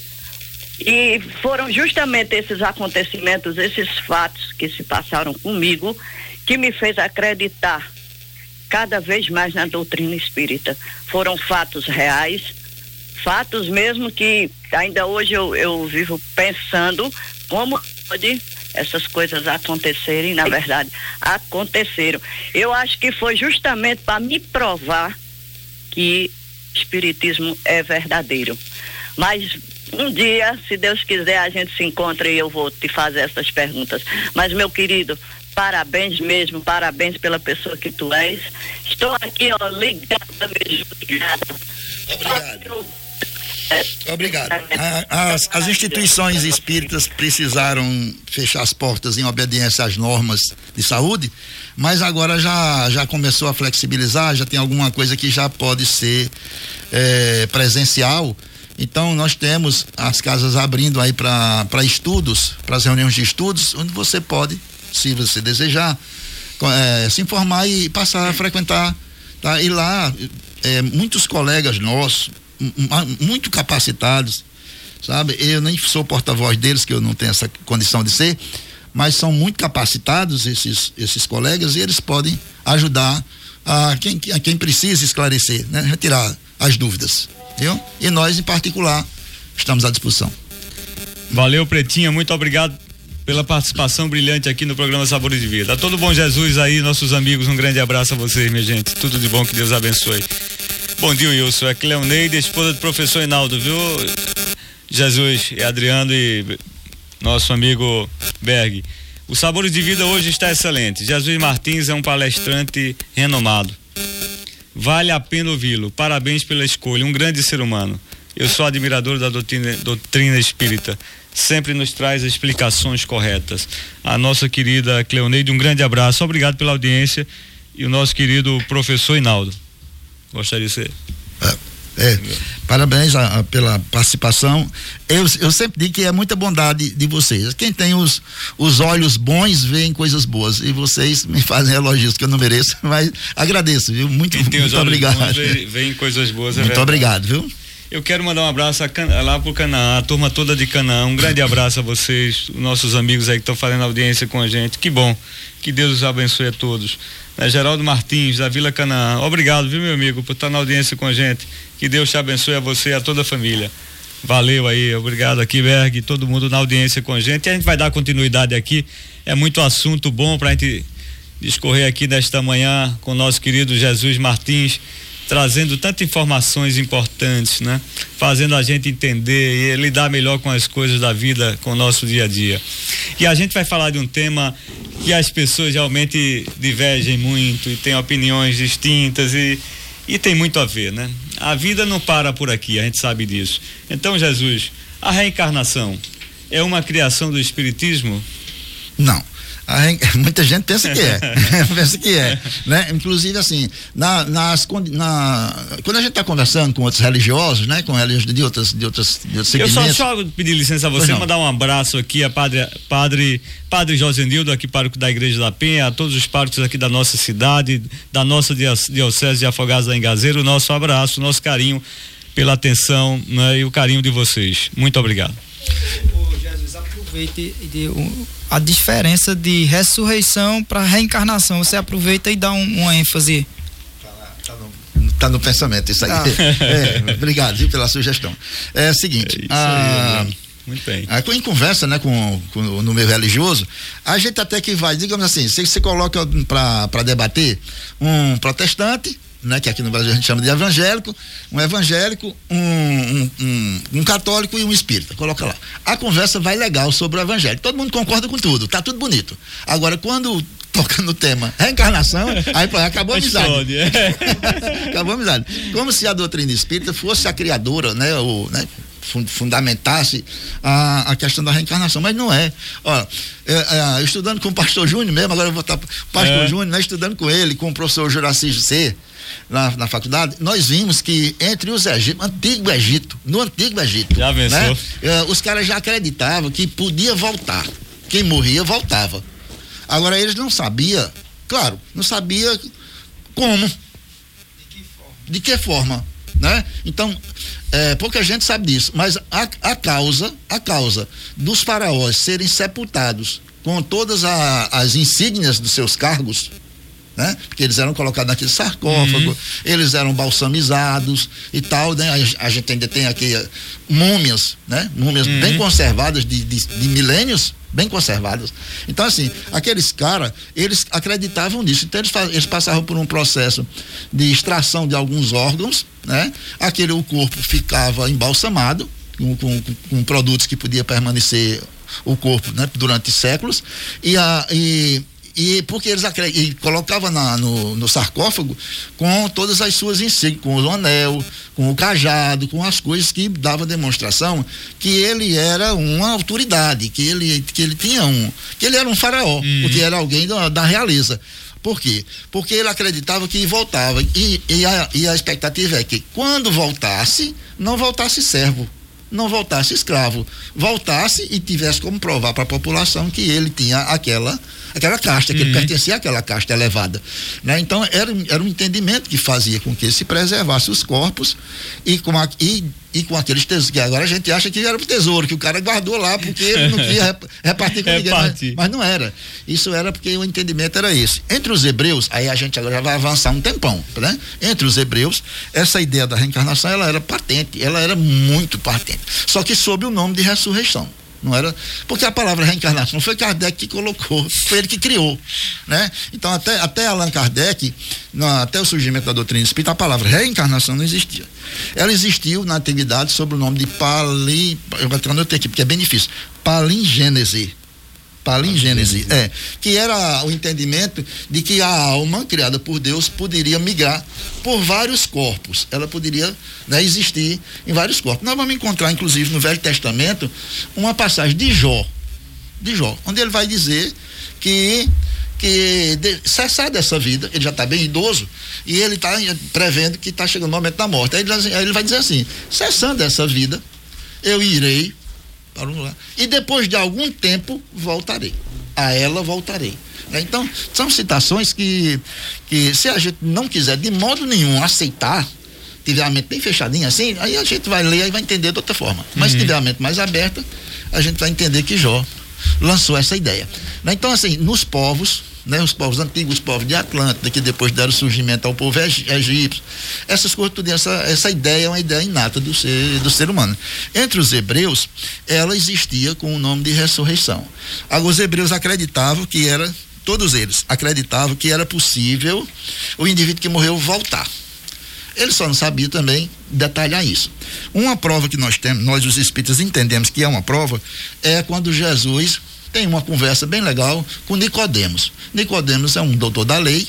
E foram justamente esses acontecimentos, esses fatos que se passaram comigo, que me fez acreditar cada vez mais na doutrina espírita. Foram fatos reais, fatos mesmo que ainda hoje eu, eu vivo pensando como pode essas coisas acontecerem, na verdade, aconteceram. Eu acho que foi justamente para me provar que espiritismo é verdadeiro. Mas um dia, se Deus quiser, a gente se encontra e eu vou te fazer essas perguntas. Mas, meu querido, parabéns mesmo, parabéns pela pessoa que tu és. Estou aqui, ó, ligada mesmo. Obrigado. Obrigado. As, as, instituições espíritas precisaram fechar as portas em obediência às normas de saúde, mas agora já, já começou a flexibilizar, já tem alguma coisa que já pode ser é, presencial. Então nós temos as casas abrindo aí para estudos, para as reuniões de estudos, onde você pode, se você desejar, é, se informar e passar a frequentar. Tá? E lá, é, muitos colegas nossos, muito capacitados, sabe? Eu nem sou porta-voz deles, que eu não tenho essa condição de ser, mas são muito capacitados esses, esses colegas e eles podem ajudar a quem, a quem precisa esclarecer, né? Retirar as dúvidas, viu? E nós, em particular, estamos à disposição. Valeu, Pretinha, muito obrigado pela participação brilhante aqui no programa Sabores de Vida. Todo bom Jesus aí, nossos amigos, um grande abraço a vocês, minha gente. Tudo de bom, que Deus abençoe. Bom dia, Wilson. É Cleoneide, esposa do professor Hinaldo, viu? Jesus e Adriano e nosso amigo Berg. O Sabores de Vida hoje está excelente. Jesus Martins é um palestrante renomado. Vale a pena ouvi-lo. Parabéns pela escolha. Um grande ser humano. Eu sou admirador da doutrina, doutrina espírita. Sempre nos traz explicações corretas. A nossa querida Cleoneide, um grande abraço. Obrigado pela audiência. E o nosso querido professor Hinaldo. Gostaria de ser. É, é, parabéns a, a, pela participação. Eu, eu sempre digo que é muita bondade de vocês. Quem tem os, os olhos bons vê coisas boas. E vocês me fazem elogios que eu não mereço, mas agradeço, viu? Muito, muito obrigado. Bons, vê, vê coisas boas. É muito verdade. obrigado, viu? Eu quero mandar um abraço a lá pro Canaã, a turma toda de Canaã. Um grande abraço a vocês, nossos amigos aí que estão fazendo audiência com a gente. Que bom. Que Deus os abençoe a todos né, Geraldo Martins, da Vila Canaã. Obrigado, viu, meu amigo, por estar na audiência com a gente. Que Deus te abençoe a você e a toda a família. Valeu aí, obrigado aqui, Berg, todo mundo na audiência com a gente. E a gente vai dar continuidade aqui. É muito assunto bom para a gente discorrer aqui nesta manhã com o nosso querido Jesus Martins trazendo tantas informações importantes, né? Fazendo a gente entender e lidar melhor com as coisas da vida, com o nosso dia a dia. E a gente vai falar de um tema que as pessoas realmente divergem muito e têm opiniões distintas e, e tem muito a ver, né? A vida não para por aqui, a gente sabe disso. Então, Jesus, a reencarnação é uma criação do Espiritismo? Não. muita gente pensa que é, pensa que é, né? Inclusive assim, na, nas, na, quando a gente está conversando com outros religiosos, né? Com religiosos de outras, de outras, de outros Eu só, só pedir licença a você, mandar um abraço aqui a padre, padre, padre Josenildo, aqui pároco da Igreja da Penha, a todos os párocos aqui da nossa cidade, da nossa diocese de Afogados da Engazeiro, o nosso abraço, o nosso carinho pela atenção né, e o carinho de vocês. Muito obrigado. Jesus, aproveite de, um, a diferença de ressurreição para reencarnação. Você aproveita e dá um, uma ênfase. Tá, no, tá no pensamento isso aí. Ah. É, obrigado viu, pela sugestão. É o seguinte. É a, aí, muito bem. Aí, em conversa, né, com, com, no meio religioso, a gente até que vai, digamos assim, você, você coloca para debater um protestante, né, que aqui no Brasil a gente chama de evangélico, um evangélico, um, um, um, um, católico e um espírita. Coloca lá. A conversa vai legal sobre o evangelho. Todo mundo concorda com tudo, tá tudo bonito. Agora, quando toca no tema reencarnação, aí acabou a amizade. É. acabou a amizade. Como se a doutrina espírita fosse a criadora, né, o, né fundamentasse a, a questão da reencarnação, mas não é. É, é, estudando com o pastor Júnior mesmo, agora eu vou estar pastor é. Júnior, né, estudando com ele, com o professor Juraci C, na, na faculdade, nós vimos que entre os Egito, antigo Egito, no antigo Egito, já né, eh, os caras já acreditavam que podia voltar. Quem morria voltava. Agora eles não sabiam, claro, não sabia como. De que forma? De que forma né? Então, é, pouca gente sabe disso, mas a, a causa, a causa dos faraós serem sepultados com todas a, as insígnias dos seus cargos, né? Porque eles eram colocados naquele sarcófago, uhum. eles eram balsamizados e tal, né? A, a gente ainda tem aqui uh, múmias, né? Múmias uhum. bem conservadas de, de, de milênios, bem conservadas. Então, assim, aqueles caras, eles acreditavam nisso. Então, eles, eles, passavam por um processo de extração de alguns órgãos, né? Aquele, o corpo ficava embalsamado, com, com, com produtos que podia permanecer o corpo, né? Durante séculos, e, a, e e porque eles e colocava na, no, no, sarcófago com todas as suas insígnias, com o anel, com o cajado, com as coisas que dava demonstração que ele era uma autoridade, que ele, que ele tinha um, que ele era um faraó, uhum. porque era alguém da, da realeza. Por quê? Porque ele acreditava que voltava. E, e, a, e a expectativa é que quando voltasse, não voltasse servo não voltasse escravo, voltasse e tivesse como provar para a população que ele tinha aquela aquela casta, que uhum. ele pertencia àquela casta elevada. Né? Então, era, era um entendimento que fazia com que se preservasse os corpos e com, a, e, e com aqueles tesouros, que agora a gente acha que era o tesouro, que o cara guardou lá porque ele não queria repartir com ninguém, mas, mas, não era. Isso era porque o entendimento era esse. Entre os hebreus, aí a gente agora vai avançar um tempão, né? Entre os hebreus, essa ideia da reencarnação, ela era patente, ela era muito patente, só que sob o nome de ressurreição. Não era, porque a palavra reencarnação não foi Kardec que colocou, foi ele que criou, né? Então até até Allan Kardec, até o surgimento da doutrina espírita, a palavra reencarnação não existia. Ela existiu na antiguidade sob o nome de pali, eu vou aqui porque é bem difícil, palingênese palingênese, é, que era o entendimento de que a alma criada por Deus poderia migrar por vários corpos, ela poderia né, existir em vários corpos. Nós vamos encontrar, inclusive, no Velho Testamento, uma passagem de Jó, de Jó, onde ele vai dizer que que de, cessar dessa vida, ele já está bem idoso, e ele está prevendo que está chegando o momento da morte. Aí ele, aí ele vai dizer assim: cessando dessa vida, eu irei para um lugar. E depois de algum tempo, voltarei. A ela voltarei. Né? Então, são citações que, que, se a gente não quiser de modo nenhum aceitar, tiver a mente bem fechadinha assim, aí a gente vai ler e vai entender de outra forma. Mas uhum. se tiver a mente mais aberta, a gente vai entender que Jó lançou essa ideia. Né? Então, assim, nos povos, né, os povos antigos, os povos de Atlântida, que depois deram surgimento ao povo egípcio. Essas coisas, tudo, essa, essa ideia é uma ideia inata do ser, do ser humano. Entre os hebreus, ela existia com o nome de ressurreição. Agora, os hebreus acreditavam que era, todos eles acreditavam que era possível o indivíduo que morreu voltar. Ele só não sabia também detalhar isso. Uma prova que nós temos, nós os espíritas entendemos que é uma prova, é quando Jesus tem uma conversa bem legal com Nicodemos. Nicodemos é um doutor da lei,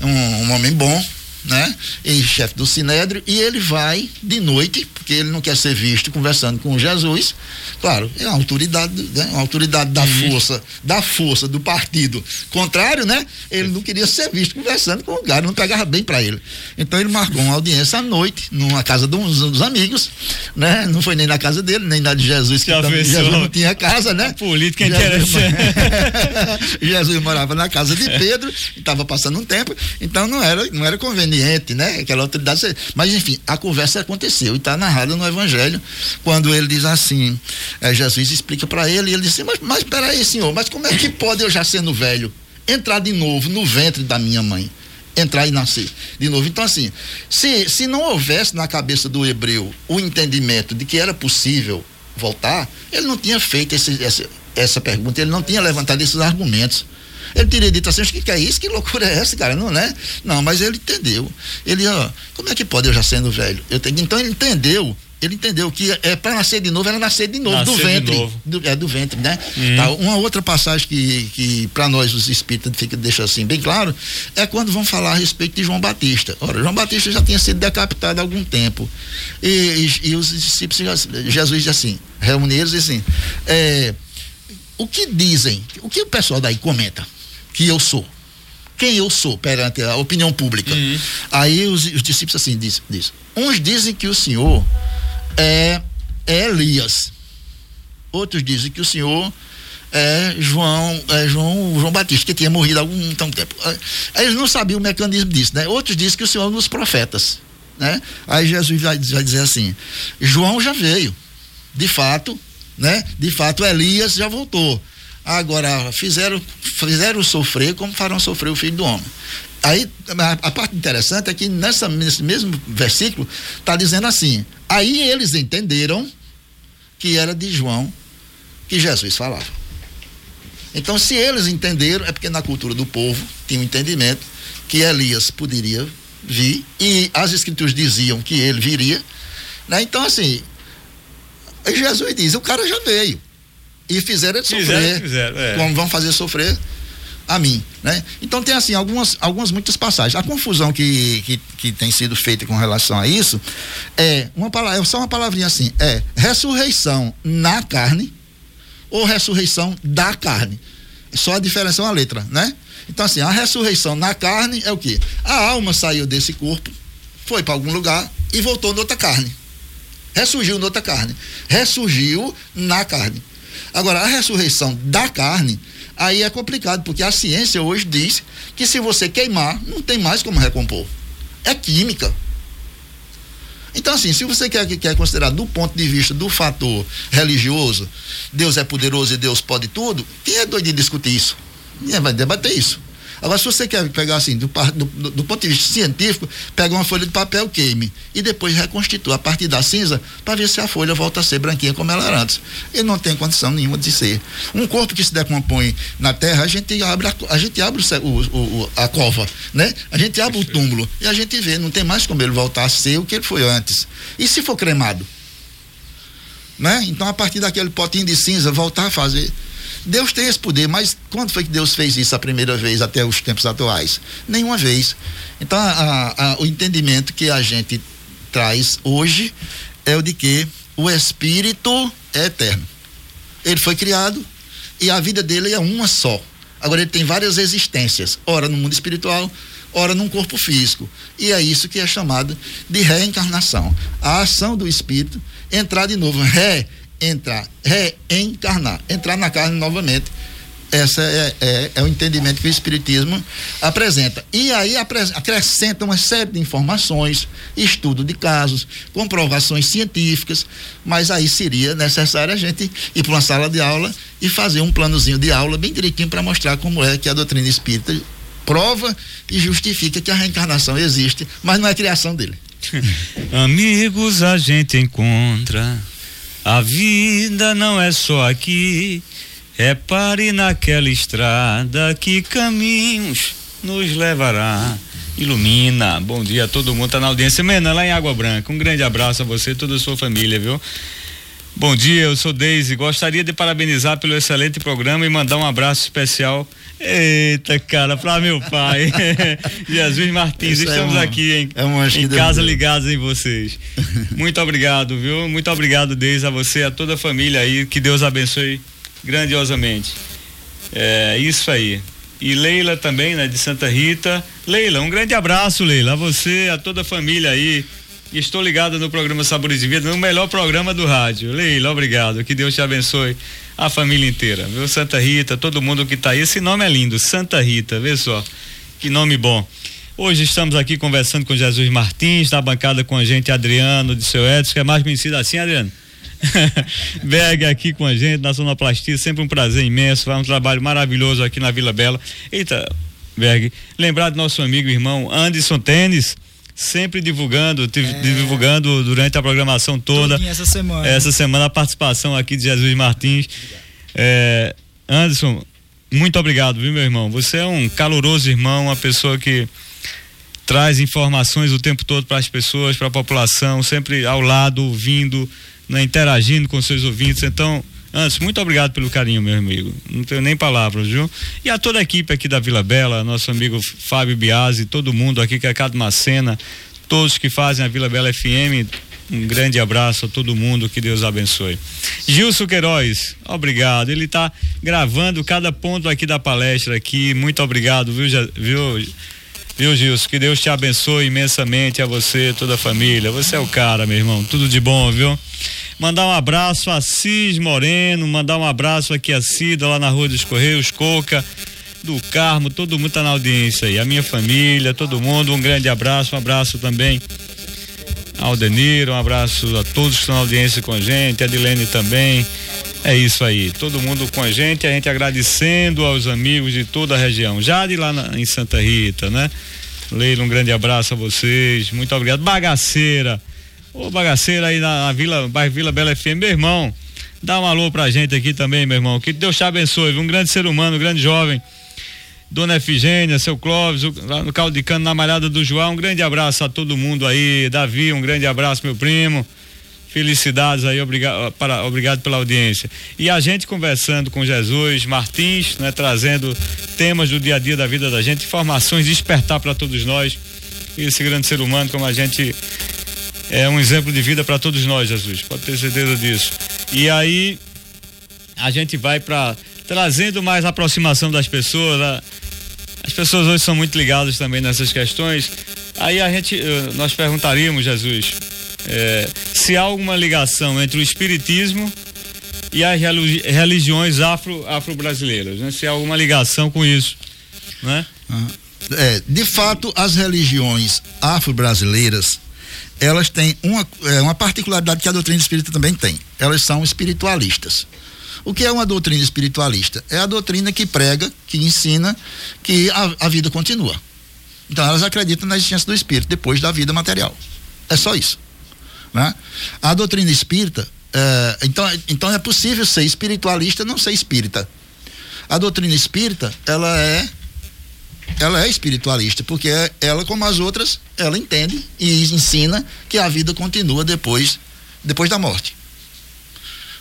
um, um homem bom, né? E chefe do Sinédrio, e ele vai de noite, porque ele não quer ser visto conversando com Jesus. Claro, é uma autoridade, né? uma autoridade da uhum. força, da força do partido contrário, né? Ele não queria ser visto conversando com o cara, não pegava bem para ele. Então ele marcou uma audiência à noite, numa casa de uns, dos amigos, né? Não foi nem na casa dele, nem na de Jesus, que também, Jesus não tinha casa, né? A política Jesus, interessante. Jesus morava na casa de Pedro, estava passando um tempo, então não era, não era conveniente conveniente, né? Aquela autoridade. Mas, enfim, a conversa aconteceu e está narrada no Evangelho, quando ele diz assim: é, Jesus explica para ele, e ele disse: Mas, mas peraí, senhor, mas como é que pode eu já sendo velho entrar de novo no ventre da minha mãe? entrar e nascer de novo. Então, assim, se, se não houvesse na cabeça do hebreu o entendimento de que era possível voltar, ele não tinha feito esse, essa, essa pergunta, ele não tinha levantado esses argumentos. Ele teria dito assim, o que, que é isso? Que loucura é essa, cara? Não, né? Não, mas ele entendeu. Ele, ó, como é que pode eu já sendo velho? Eu tenho, então ele entendeu ele entendeu que é para nascer de novo, era nascer de novo, nascer do ventre. Novo. Do, é do ventre, né? Uhum. Tá, uma outra passagem que, que para nós os espíritas fica, deixa assim bem claro, é quando vão falar a respeito de João Batista. Ora, João Batista já tinha sido decapitado há algum tempo. E, e, e os discípulos, Jesus diz assim, reunidos assim, é, o que dizem, o que o pessoal daí comenta? Que eu sou. Quem eu sou perante a opinião pública. Uhum. Aí os, os, discípulos assim diz, diz, uns dizem que o senhor é, é Elias. Outros dizem que o senhor é João, é João, João Batista, que tinha morrido há algum tão tempo. Aí eles não sabiam o mecanismo disso, né? Outros dizem que o senhor é um dos profetas, né? Aí Jesus vai, vai dizer assim: João já veio, de fato, né? De fato Elias já voltou. Agora, fizeram, fizeram sofrer como farão sofrer o filho do homem. Aí, a, a parte interessante é que nessa, nesse mesmo versículo, está dizendo assim: aí eles entenderam que era de João que Jesus falava. Então, se eles entenderam, é porque na cultura do povo tinha um entendimento que Elias poderia vir e as escrituras diziam que ele viria. Né? Então, assim, Jesus diz: o cara já veio. E fizeram ele sofrer. Fizeram, fizeram, é. Como vão fazer sofrer a mim, né? Então tem assim algumas, algumas muitas passagens. A confusão que, que, que tem sido feita com relação a isso é uma palavra, é só uma palavrinha assim, é ressurreição na carne ou ressurreição da carne. Só a diferença é uma letra, né? Então assim, a ressurreição na carne é o que? A alma saiu desse corpo, foi para algum lugar e voltou noutra carne. Ressurgiu noutra carne. Ressurgiu na carne. Agora, a ressurreição da carne aí é complicado, porque a ciência hoje diz que se você queimar, não tem mais como recompor. É química. Então, assim, se você quer, quer considerar do ponto de vista do fator religioso, Deus é poderoso e Deus pode tudo, quem é doido de discutir isso? Ninguém vai debater isso. Agora, se você quer pegar assim, do, do, do, ponto de vista científico, pega uma folha de papel, queime e depois reconstitua a partir da cinza para ver se a folha volta a ser branquinha como ela era antes. E não tem condição nenhuma de ser. Um corpo que se decompõe na terra, a gente abre a, a gente abre o, o, a cova, né? A gente abre o túmulo e a gente vê, não tem mais como ele voltar a ser o que ele foi antes. E se for cremado? Né? Então, a partir daquele potinho de cinza, voltar a fazer Deus tem esse poder, mas quando foi que Deus fez isso a primeira vez até os tempos atuais? Nenhuma vez. Então, a, a, o entendimento que a gente traz hoje é o de que o Espírito é eterno. Ele foi criado e a vida dele é uma só. Agora ele tem várias existências, ora no mundo espiritual, ora num corpo físico. E é isso que é chamado de reencarnação. A ação do espírito entrar de novo, ré entrar, reencarnar, entrar na carne novamente. Essa é, é, é, o entendimento que o Espiritismo apresenta. E aí acrescenta uma série de informações, estudo de casos, comprovações científicas, mas aí seria necessário a gente ir para uma sala de aula e fazer um planozinho de aula bem direitinho para mostrar como é que a doutrina espírita prova e justifica que a reencarnação existe, mas não é criação dele. Amigos a gente encontra a vida não é só aqui. Repare naquela estrada que caminhos nos levará. Ilumina. Bom dia a todo mundo tá na audiência. Mena, lá em Água Branca. Um grande abraço a você e toda a sua família, viu? Bom dia, eu sou Deise. Gostaria de parabenizar pelo excelente programa e mandar um abraço especial. Eita, cara, para meu pai. Jesus Martins, Isso é estamos é aqui em, é um em casa ligados em vocês. Muito obrigado, viu? Muito obrigado, Deise, a você, a toda a família aí. Que Deus abençoe grandiosamente. É isso aí. E Leila também, né, de Santa Rita. Leila, um grande abraço, Leila, a você, a toda a família aí Estou ligado no programa Sabores de Vida, no melhor programa do rádio. Leila, obrigado. Que Deus te abençoe a família inteira. Viu? Santa Rita, todo mundo que está aí. Esse nome é lindo, Santa Rita, vê só. Que nome bom. Hoje estamos aqui conversando com Jesus Martins, na bancada com a gente Adriano de seu Edson, que é mais conhecido assim, Adriano. Berg aqui com a gente na Sonoplastia, sempre um prazer imenso, faz um trabalho maravilhoso aqui na Vila Bela. Eita, Berg, lembrar do nosso amigo irmão Anderson Tênis, sempre divulgando, é. divulgando durante a programação toda. Essa semana. Essa semana a participação aqui de Jesus Martins. É, Anderson, muito obrigado, viu, meu irmão? Você é um caloroso irmão, uma pessoa que traz informações o tempo todo para as pessoas, para a população, sempre ao lado, ouvindo, né, interagindo com seus ouvintes. Então, Antes, muito obrigado pelo carinho, meu amigo. Não tenho nem palavras, viu? E a toda a equipe aqui da Vila Bela, nosso amigo Fábio Biasi, todo mundo aqui, que é Cado Macena, todos que fazem a Vila Bela FM, um grande abraço a todo mundo, que Deus abençoe. Gilson Queiroz, obrigado. Ele está gravando cada ponto aqui da palestra aqui. Muito obrigado, viu, viu, viu, Gilson? Que Deus te abençoe imensamente a você, toda a família. Você é o cara, meu irmão. Tudo de bom, viu? Mandar um abraço a Cis Moreno, mandar um abraço aqui a Cida lá na Rua dos Correios, Coca, do Carmo, todo mundo tá na audiência aí, a minha família, todo mundo, um grande abraço, um abraço também ao Deniro, um abraço a todos que estão na audiência com a gente, a Dilene também. É isso aí, todo mundo com a gente, a gente agradecendo aos amigos de toda a região, já de lá na, em Santa Rita, né? Leila, um grande abraço a vocês, muito obrigado. Bagaceira, Ô bagaceiro aí na, na Vila, bairro Vila Bela FM, meu irmão, dá um alô pra gente aqui também, meu irmão. Que Deus te abençoe, um grande ser humano, um grande jovem. Dona Efigênia, seu Clóvis, lá no caldo de cano, na malhada do João, um grande abraço a todo mundo aí. Davi, um grande abraço, meu primo. Felicidades aí, obrigado, para, obrigado pela audiência. E a gente conversando com Jesus Martins, né, trazendo temas do dia a dia da vida da gente, informações, despertar para todos nós. Esse grande ser humano, como a gente é um exemplo de vida para todos nós, Jesus. Pode ter certeza disso. E aí a gente vai para trazendo mais aproximação das pessoas. As pessoas hoje são muito ligadas também nessas questões. Aí a gente, eh, nós perguntaríamos, Jesus, é, se há alguma ligação entre o espiritismo e as religiões afro, afro-brasileiras, né? Se há alguma ligação com isso, né? É, de fato, as religiões afro-brasileiras, elas têm uma, é, uma particularidade que a doutrina espírita também tem. Elas são espiritualistas. O que é uma doutrina espiritualista? É a doutrina que prega, que ensina que a, a vida continua. Então elas acreditam na existência do espírito depois da vida material. É só isso. Né? A doutrina espírita, é, então, então é possível ser espiritualista não ser espírita. A doutrina espírita, ela é ela é espiritualista, porque ela, como as outras, ela entende e ensina que a vida continua depois, depois da morte.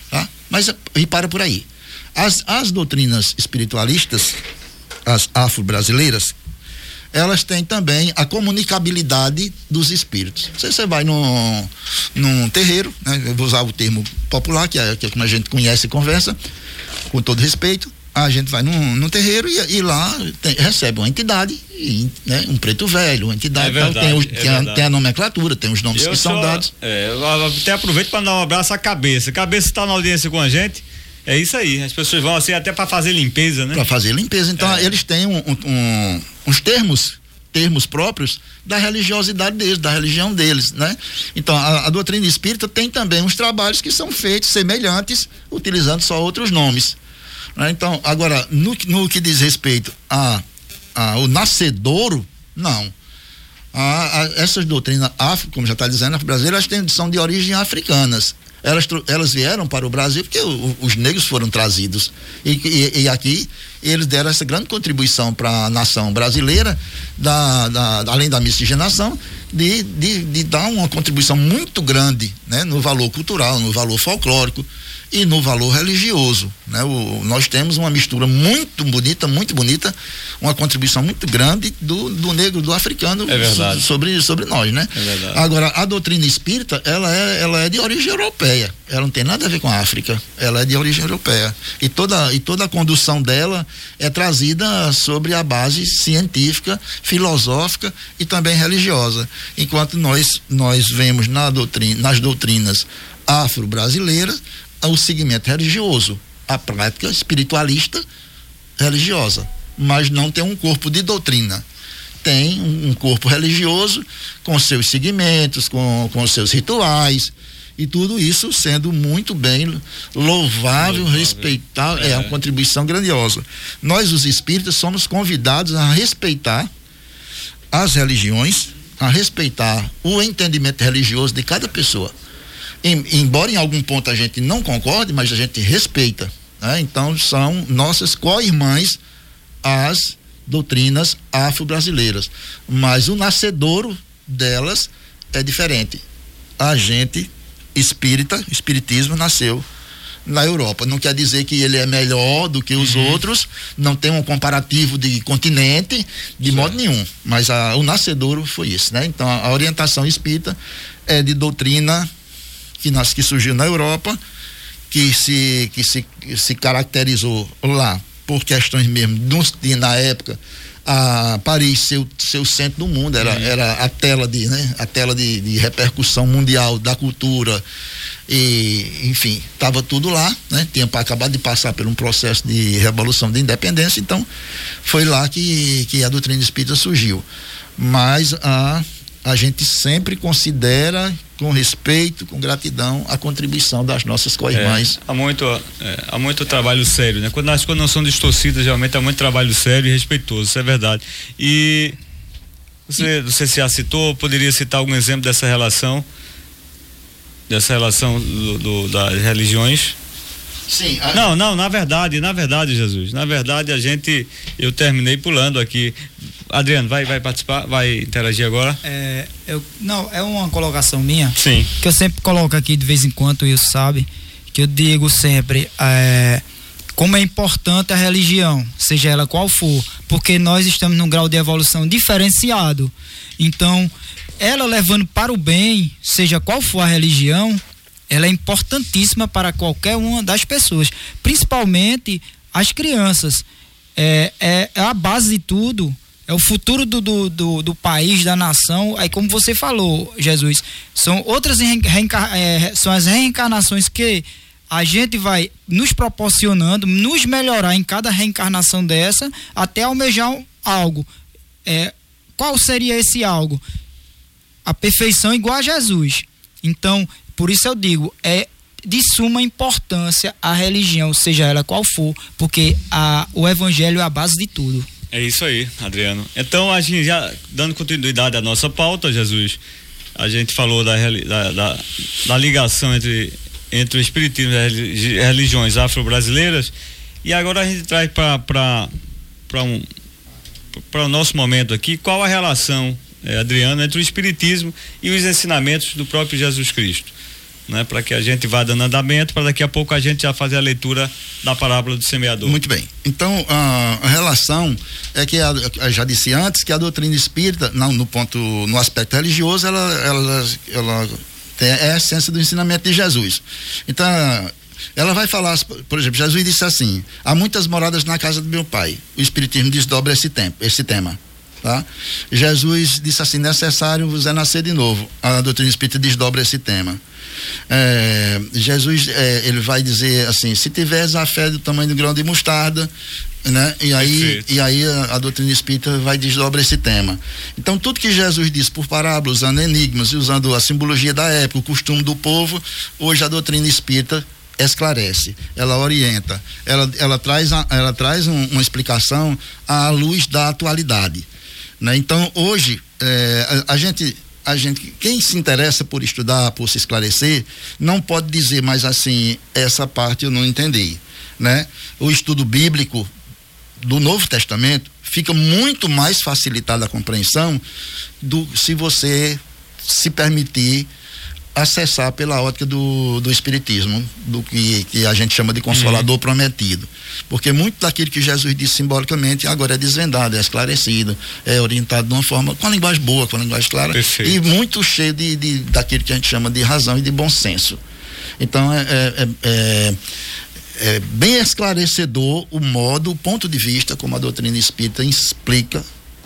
Tá? Mas e para por aí. As, as doutrinas espiritualistas, as afro-brasileiras, elas têm também a comunicabilidade dos espíritos. Você, você vai num, num terreiro, né? eu vou usar o termo popular, que é, que é como a gente conhece e conversa, com todo respeito, a gente vai num, num terreiro e, e lá tem, recebe uma entidade, e, né, um preto velho, uma entidade. É verdade, tem, os, é tem, a, tem, a, nomenclatura, tem os nomes eu que são dados. É, eu até aproveito para dar um abraço à cabeça. Cabeça está na audiência com a gente. É isso aí, as pessoas vão assim até para fazer limpeza, né? Para fazer limpeza. Então, é. eles têm um, um, uns termos, termos próprios da religiosidade deles, da religião deles, né? Então, a, a, doutrina espírita tem também uns trabalhos que são feitos semelhantes, utilizando só outros nomes. Né? Então, agora, no, no que diz respeito a, a o nascedouro, não. A, a, essas doutrinas afro, como já está dizendo, brasileiras têm, são de origem africanas elas, elas vieram para o Brasil porque o, os negros foram trazidos. E, e, e, aqui eles deram essa grande contribuição para a nação brasileira, da, da, além da miscigenação, de, de, de dar uma contribuição muito grande né, no valor cultural, no valor folclórico e no valor religioso. Né? O, nós temos uma mistura muito bonita, muito bonita, uma contribuição muito grande do, do negro, do africano é sobre, sobre nós, né? É Agora, a doutrina espírita, ela é, ela é de origem europeia. Ela não tem nada a ver com a África. Ela é de origem europeia. E toda, e toda a condução dela é trazida sobre a base científica, filosófica e também religiosa. Enquanto nós, nós vemos na doutrina, nas doutrinas afro-brasileiras o segmento religioso, a prática espiritualista religiosa, mas não tem um corpo de doutrina. Tem um corpo religioso com seus segmentos, com, com seus rituais, e tudo isso sendo muito bem louvável, louvável. respeitável, é. é uma contribuição grandiosa. Nós, os espíritas, somos convidados a respeitar as religiões, a respeitar o entendimento religioso de cada pessoa em, embora em algum ponto a gente não concorde, mas a gente respeita. Né? Então são nossas co-irmãs as doutrinas afro-brasileiras. Mas o nascedouro delas é diferente. A gente espírita, espiritismo nasceu na Europa. Não quer dizer que ele é melhor do que os uhum. outros, não tem um comparativo de continente, de certo. modo nenhum. Mas a, o nascedouro foi isso, né? Então a, a orientação espírita é de doutrina que, nas, que surgiu na Europa, que se, que se, se caracterizou lá por questões mesmo, de, na época, a Paris ser, ser o centro do mundo, era, uhum. era a tela de, né, a tela de, de repercussão mundial da cultura e enfim, estava tudo lá, né? Tinha acabado de passar por um processo de revolução de independência, então foi lá que, que a doutrina espírita surgiu. Mas a a gente sempre considera com respeito, com gratidão, a contribuição das nossas co-irmãs. É, há muito, é, há muito trabalho sério, né? Quando as coisas não são distorcidas, realmente há muito trabalho sério e respeitoso, isso é verdade. E você, você já citou, poderia citar algum exemplo dessa relação, dessa relação do, do, das religiões? Sim. A... Não, não, na verdade, na verdade, Jesus, na verdade a gente, eu terminei pulando aqui Adriano, vai, vai participar, vai interagir agora? É, eu, não, é uma colocação minha. Sim. Que eu sempre coloco aqui de vez em quando, isso sabe, que eu digo sempre, é, como é importante a religião, seja ela qual for, porque nós estamos num grau de evolução diferenciado. Então, ela levando para o bem, seja qual for a religião, ela é importantíssima para qualquer uma das pessoas, principalmente as crianças. É, é, é a base de tudo, é o futuro do, do, do, do, país, da nação. Aí, como você falou, Jesus, são outras é, são as reencarnações que a gente vai nos proporcionando, nos melhorar em cada reencarnação dessa, até almejar algo. É, qual seria esse algo? A perfeição igual a Jesus. Então, por isso eu digo, é de suma importância a religião, seja ela qual for, porque a, o evangelho é a base de tudo. É isso aí, Adriano. Então, a gente já dando continuidade à nossa pauta, Jesus, a gente falou da, da, da, da ligação entre, entre o espiritismo e as religiões afro-brasileiras e agora a gente traz para um, o nosso momento aqui qual a relação, é, Adriano, entre o espiritismo e os ensinamentos do próprio Jesus Cristo né? Para que a gente vá dando andamento, para daqui a pouco a gente já fazer a leitura da parábola do semeador. Muito bem. Então, a, relação é que, a, já disse antes, que a doutrina espírita, não, no ponto, no aspecto religioso, ela, ela, ela tem, é a essência do ensinamento de Jesus. Então, ela vai falar, por exemplo, Jesus disse assim: há muitas moradas na casa do meu pai. O Espiritismo desdobra esse, tempo, esse tema. Tá? Jesus disse assim: necessário vos é nascer de novo. A doutrina espírita desdobra esse tema. É, Jesus é, ele vai dizer assim: se tiveres a fé do tamanho do grão de mostarda, né? E aí, e aí a, a, doutrina espírita vai desdobrar esse tema. Então, tudo que Jesus disse por parábolas, usando enigmas e usando a simbologia da época, o costume do povo, hoje a doutrina espírita esclarece, ela orienta, ela, ela traz, a, ela traz um, uma explicação à luz da atualidade. Né? Então, hoje, é, a, a gente a gente, quem se interessa por estudar, por se esclarecer, não pode dizer mais assim, essa parte eu não entendi, né? O estudo bíblico do Novo Testamento fica muito mais facilitada a compreensão do se você se permitir acessar pela ótica do, do espiritismo, do que, que a gente chama de consolador uhum. prometido. Porque muito daquilo que Jesus disse simbolicamente agora é desvendado, é esclarecido, é orientado de uma forma, com a linguagem boa, com a linguagem clara, Perfeito. e muito cheio de, de, daquilo que a gente chama de razão e de bom senso. Então é, é, é, é, é bem esclarecedor o modo, o ponto de vista como a doutrina espírita explica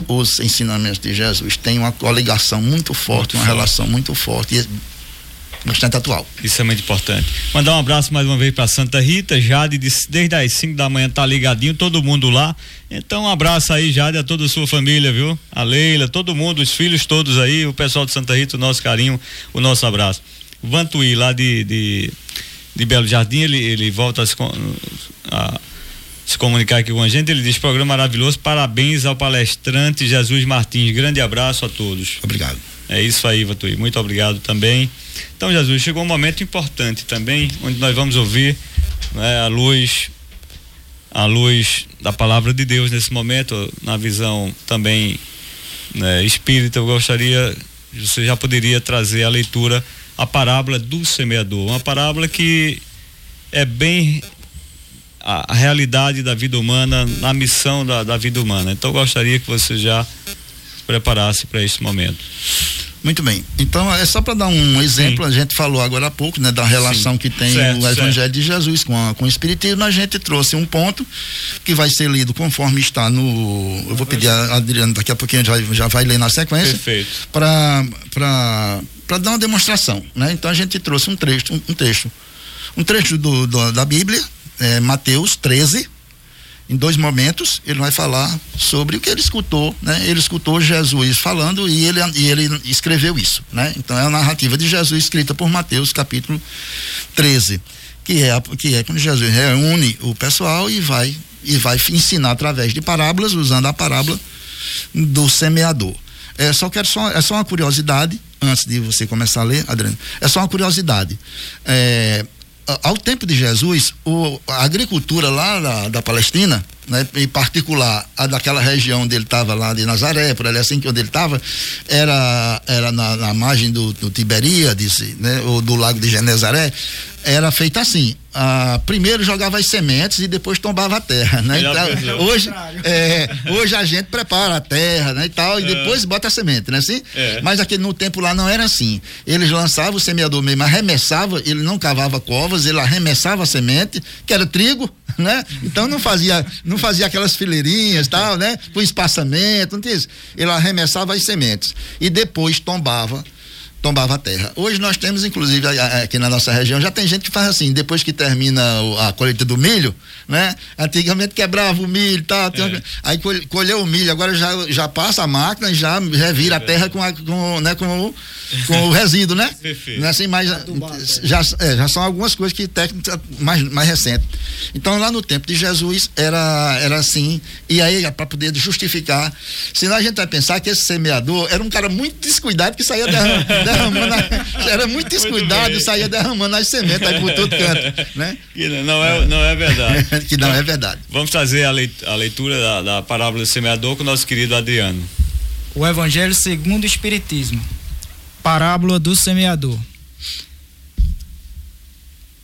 os ensinamentos de Jesus. Tem uma coligação muito forte, muito uma forte. relação muito forte. E bastante atual. Isso é muito importante. Mandar um abraço mais uma vez para Santa Rita, Jade, desde as 5 da manhã tá ligadinho, todo mundo lá. Então um abraço aí, Jade, a toda a sua família, viu? A Leila, todo mundo, os filhos todos aí, o pessoal de Santa Rita, o nosso carinho, o nosso abraço. O Vantuí, lá de, de, de Belo Jardim, ele, ele volta a se, a se comunicar aqui com a gente, ele diz programa maravilhoso, parabéns ao palestrante Jesus Martins, grande abraço a todos. Obrigado. É isso aí, Vatui. Muito obrigado também. Então, Jesus, chegou um momento importante também, onde nós vamos ouvir né, a luz, a luz da palavra de Deus nesse momento, na visão também né, espírita. Eu gostaria, você já poderia trazer a leitura, a parábola do semeador, uma parábola que é bem a, a realidade da vida humana, na missão da, da vida humana. Então, eu gostaria que você já se preparasse para esse momento. Muito bem. Então, é só para dar um exemplo, Sim. a gente falou agora há pouco, né, da relação Sim. que tem certo, o Evangelho certo. de Jesus com, a, com o Espiritismo. A gente trouxe um ponto que vai ser lido conforme está no. Eu vou pedir a Adriano, daqui a pouquinho já, já vai ler na sequência. Perfeito. Para dar uma demonstração. Né? Então, a gente trouxe um trecho, um, um texto. Um trecho do, do da Bíblia, é, Mateus 13, em dois momentos, ele vai falar sobre o que ele escutou, né? Ele escutou Jesus falando e ele, e ele escreveu isso, né? Então é a narrativa de Jesus escrita por Mateus, capítulo 13, que é, que é quando Jesus reúne o pessoal e vai, e vai ensinar através de parábolas, usando a parábola do semeador. É, só quero só, é só uma curiosidade, antes de você começar a ler, Adriano, é só uma curiosidade. É, ao tempo de Jesus, o, a agricultura lá da, da Palestina né, em particular a daquela região onde ele estava lá de Nazaré, por ali assim que onde ele estava, era, era na, na margem do, do Tiberíades, né, ou do lago de Genezaré, era feita assim. Ah, primeiro jogava as sementes e depois tombava a terra, né? Então, hoje, é, hoje a gente prepara a terra, né, e tal, e é. depois bota a semente, né, assim? É. Mas aquele no tempo lá não era assim. Eles lançavam o semeador mesmo, arremessava, ele não cavava covas, ele arremessava a semente, que era trigo, né? Então não fazia, não fazia aquelas fileirinhas, tal, né? Com espaçamento, não tinha isso. Ele arremessava as sementes e depois tombava tombava a terra. Hoje nós temos, inclusive, aqui na nossa região, já tem gente que faz assim, depois que termina a colheita do milho, né? Antigamente quebrava o milho e tal, é. aí colheu o milho, agora já, já passa a máquina e já revira é a terra com, a, com, né, com, o, com o resíduo, né? Perfeito. Não é assim, mas já, é, já são algumas coisas que técnica mais, mais recente. Então lá no tempo de Jesus era, era assim, e aí para poder justificar, senão a gente vai pensar que esse semeador era um cara muito descuidado que saía derramando derramando, era muito descuidado, saía derramando as sementes aí por todo canto, né? Que não é, não é verdade. que não é verdade. Vamos fazer a leitura da, da parábola do semeador com o nosso querido Adriano. O Evangelho segundo o Espiritismo. Parábola do semeador.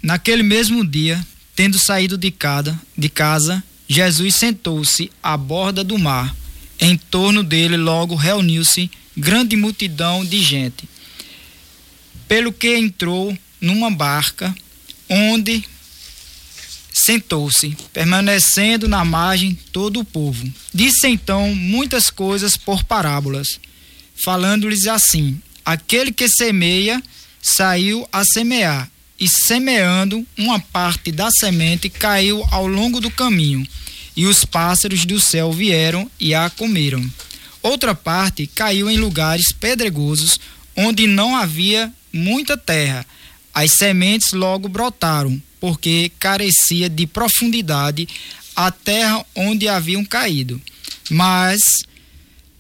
Naquele mesmo dia, tendo saído de casa, de casa Jesus sentou-se à borda do mar. Em torno dele logo reuniu-se grande multidão de gente pelo que entrou numa barca, onde sentou-se, permanecendo na margem todo o povo. Disse então muitas coisas por parábolas, falando-lhes assim: Aquele que semeia saiu a semear, e semeando, uma parte da semente caiu ao longo do caminho, e os pássaros do céu vieram e a comeram. Outra parte caiu em lugares pedregosos, onde não havia muita terra. As sementes logo brotaram, porque carecia de profundidade a terra onde haviam caído. Mas,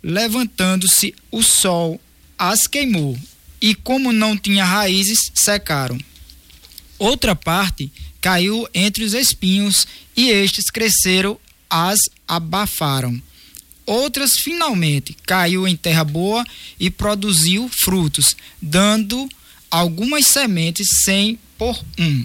levantando-se o sol, as queimou, e como não tinha raízes, secaram. Outra parte caiu entre os espinhos, e estes cresceram, as abafaram. Outras, finalmente, caiu em terra boa e produziu frutos, dando algumas sementes 100 por um,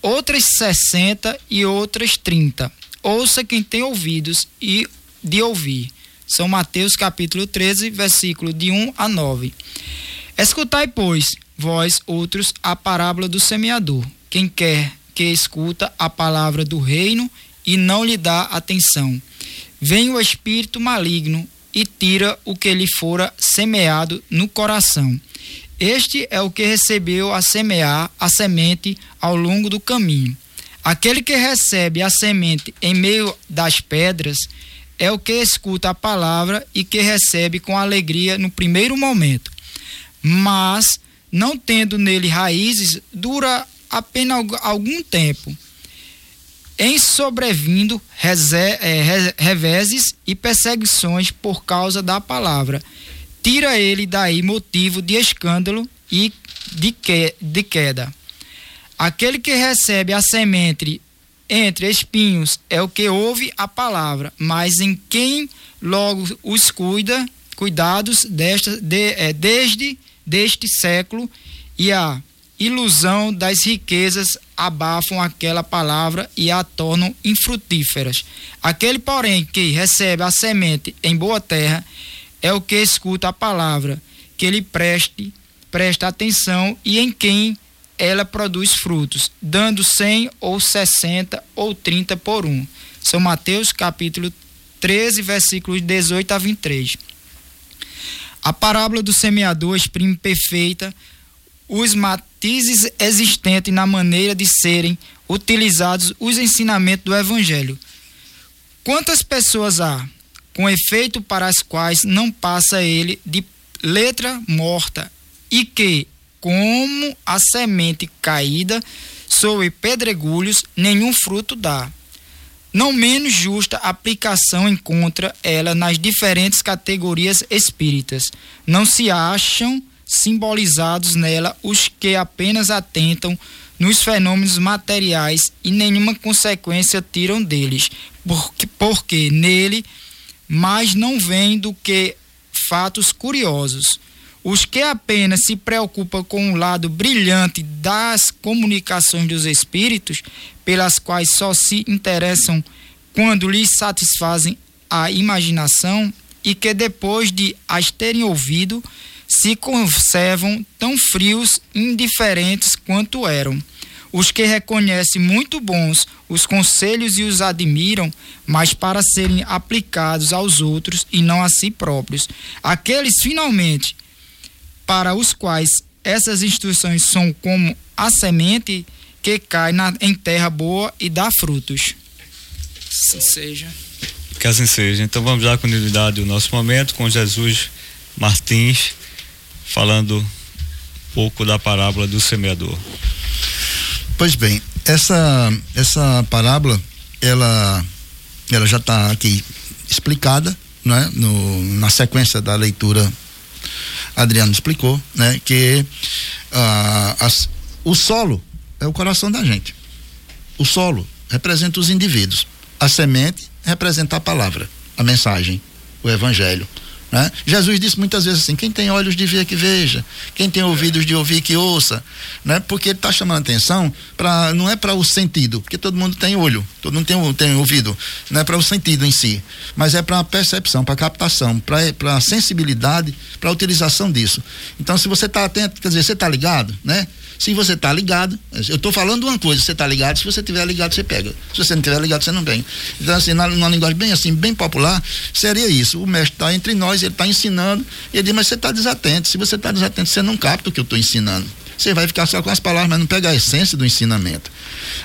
outras 60 e outras 30. Ouça quem tem ouvidos e de ouvir. São Mateus capítulo 13, versículo de 1 a 9. Escutai, pois, vós outros, a parábola do semeador. Quem quer que escuta a palavra do reino e não lhe dá atenção. Vem o espírito maligno e tira o que lhe fora semeado no coração. Este é o que recebeu a semear a semente ao longo do caminho. Aquele que recebe a semente em meio das pedras é o que escuta a palavra e que recebe com alegria no primeiro momento. Mas, não tendo nele raízes, dura apenas algum tempo. Em sobrevindo é, reveses e perseguições por causa da palavra tira ele daí motivo de escândalo e de, que, de queda. Aquele que recebe a semente entre espinhos é o que ouve a palavra, mas em quem logo os cuida, cuidados desta, de, é, desde deste século e a ilusão das riquezas abafam aquela palavra e a tornam infrutíferas. Aquele, porém, que recebe a semente em boa terra é o que escuta a palavra, que ele preste, presta atenção e em quem ela produz frutos, dando 100 ou 60 ou 30 por um. São Mateus capítulo 13, versículos 18 a 23. A parábola do semeador exprime perfeita os matizes existentes na maneira de serem utilizados os ensinamentos do evangelho. Quantas pessoas há com efeito para as quais não passa ele de letra morta, e que, como a semente caída sobre pedregulhos, nenhum fruto dá. Não menos justa aplicação encontra ela nas diferentes categorias espíritas. Não se acham simbolizados nela os que apenas atentam nos fenômenos materiais e nenhuma consequência tiram deles, porque, porque nele mais não vem do que fatos curiosos. Os que apenas se preocupam com o lado brilhante das comunicações dos espíritos, pelas quais só se interessam quando lhes satisfazem a imaginação, e que depois de as terem ouvido, se conservam tão frios indiferentes quanto eram. Os que reconhecem muito bons os conselhos e os admiram, mas para serem aplicados aos outros e não a si próprios. Aqueles, finalmente, para os quais essas instruções são como a semente que cai na, em terra boa e dá frutos. Assim seja. Que assim seja. Então vamos dar continuidade ao nosso momento com Jesus Martins, falando um pouco da parábola do semeador. Pois bem, essa essa parábola, ela ela já está aqui explicada, né? No, na sequência da leitura, Adriano explicou, né? Que ah, as, o solo é o coração da gente. O solo representa os indivíduos. A semente representa a palavra, a mensagem, o evangelho. Né? Jesus disse muitas vezes assim: quem tem olhos de ver que veja, quem tem ouvidos de ouvir que ouça, né? Porque ele está chamando atenção para não é para o sentido, porque todo mundo tem olho, todo mundo tem, tem ouvido, não é para o sentido em si, mas é para a percepção, para a captação, para a sensibilidade, para a utilização disso. Então, se você está atento, quer dizer, você está ligado, né? Se você está ligado, eu estou falando uma coisa, você está ligado, se você estiver ligado, você pega. Se você não estiver ligado, você não vem. Então, assim, numa linguagem bem assim, bem popular, seria isso. O mestre está entre nós, ele está ensinando, e ele diz, mas você está desatento. Se você está desatento, você não capta o que eu estou ensinando. Você vai ficar só com as palavras, mas não pega a essência do ensinamento.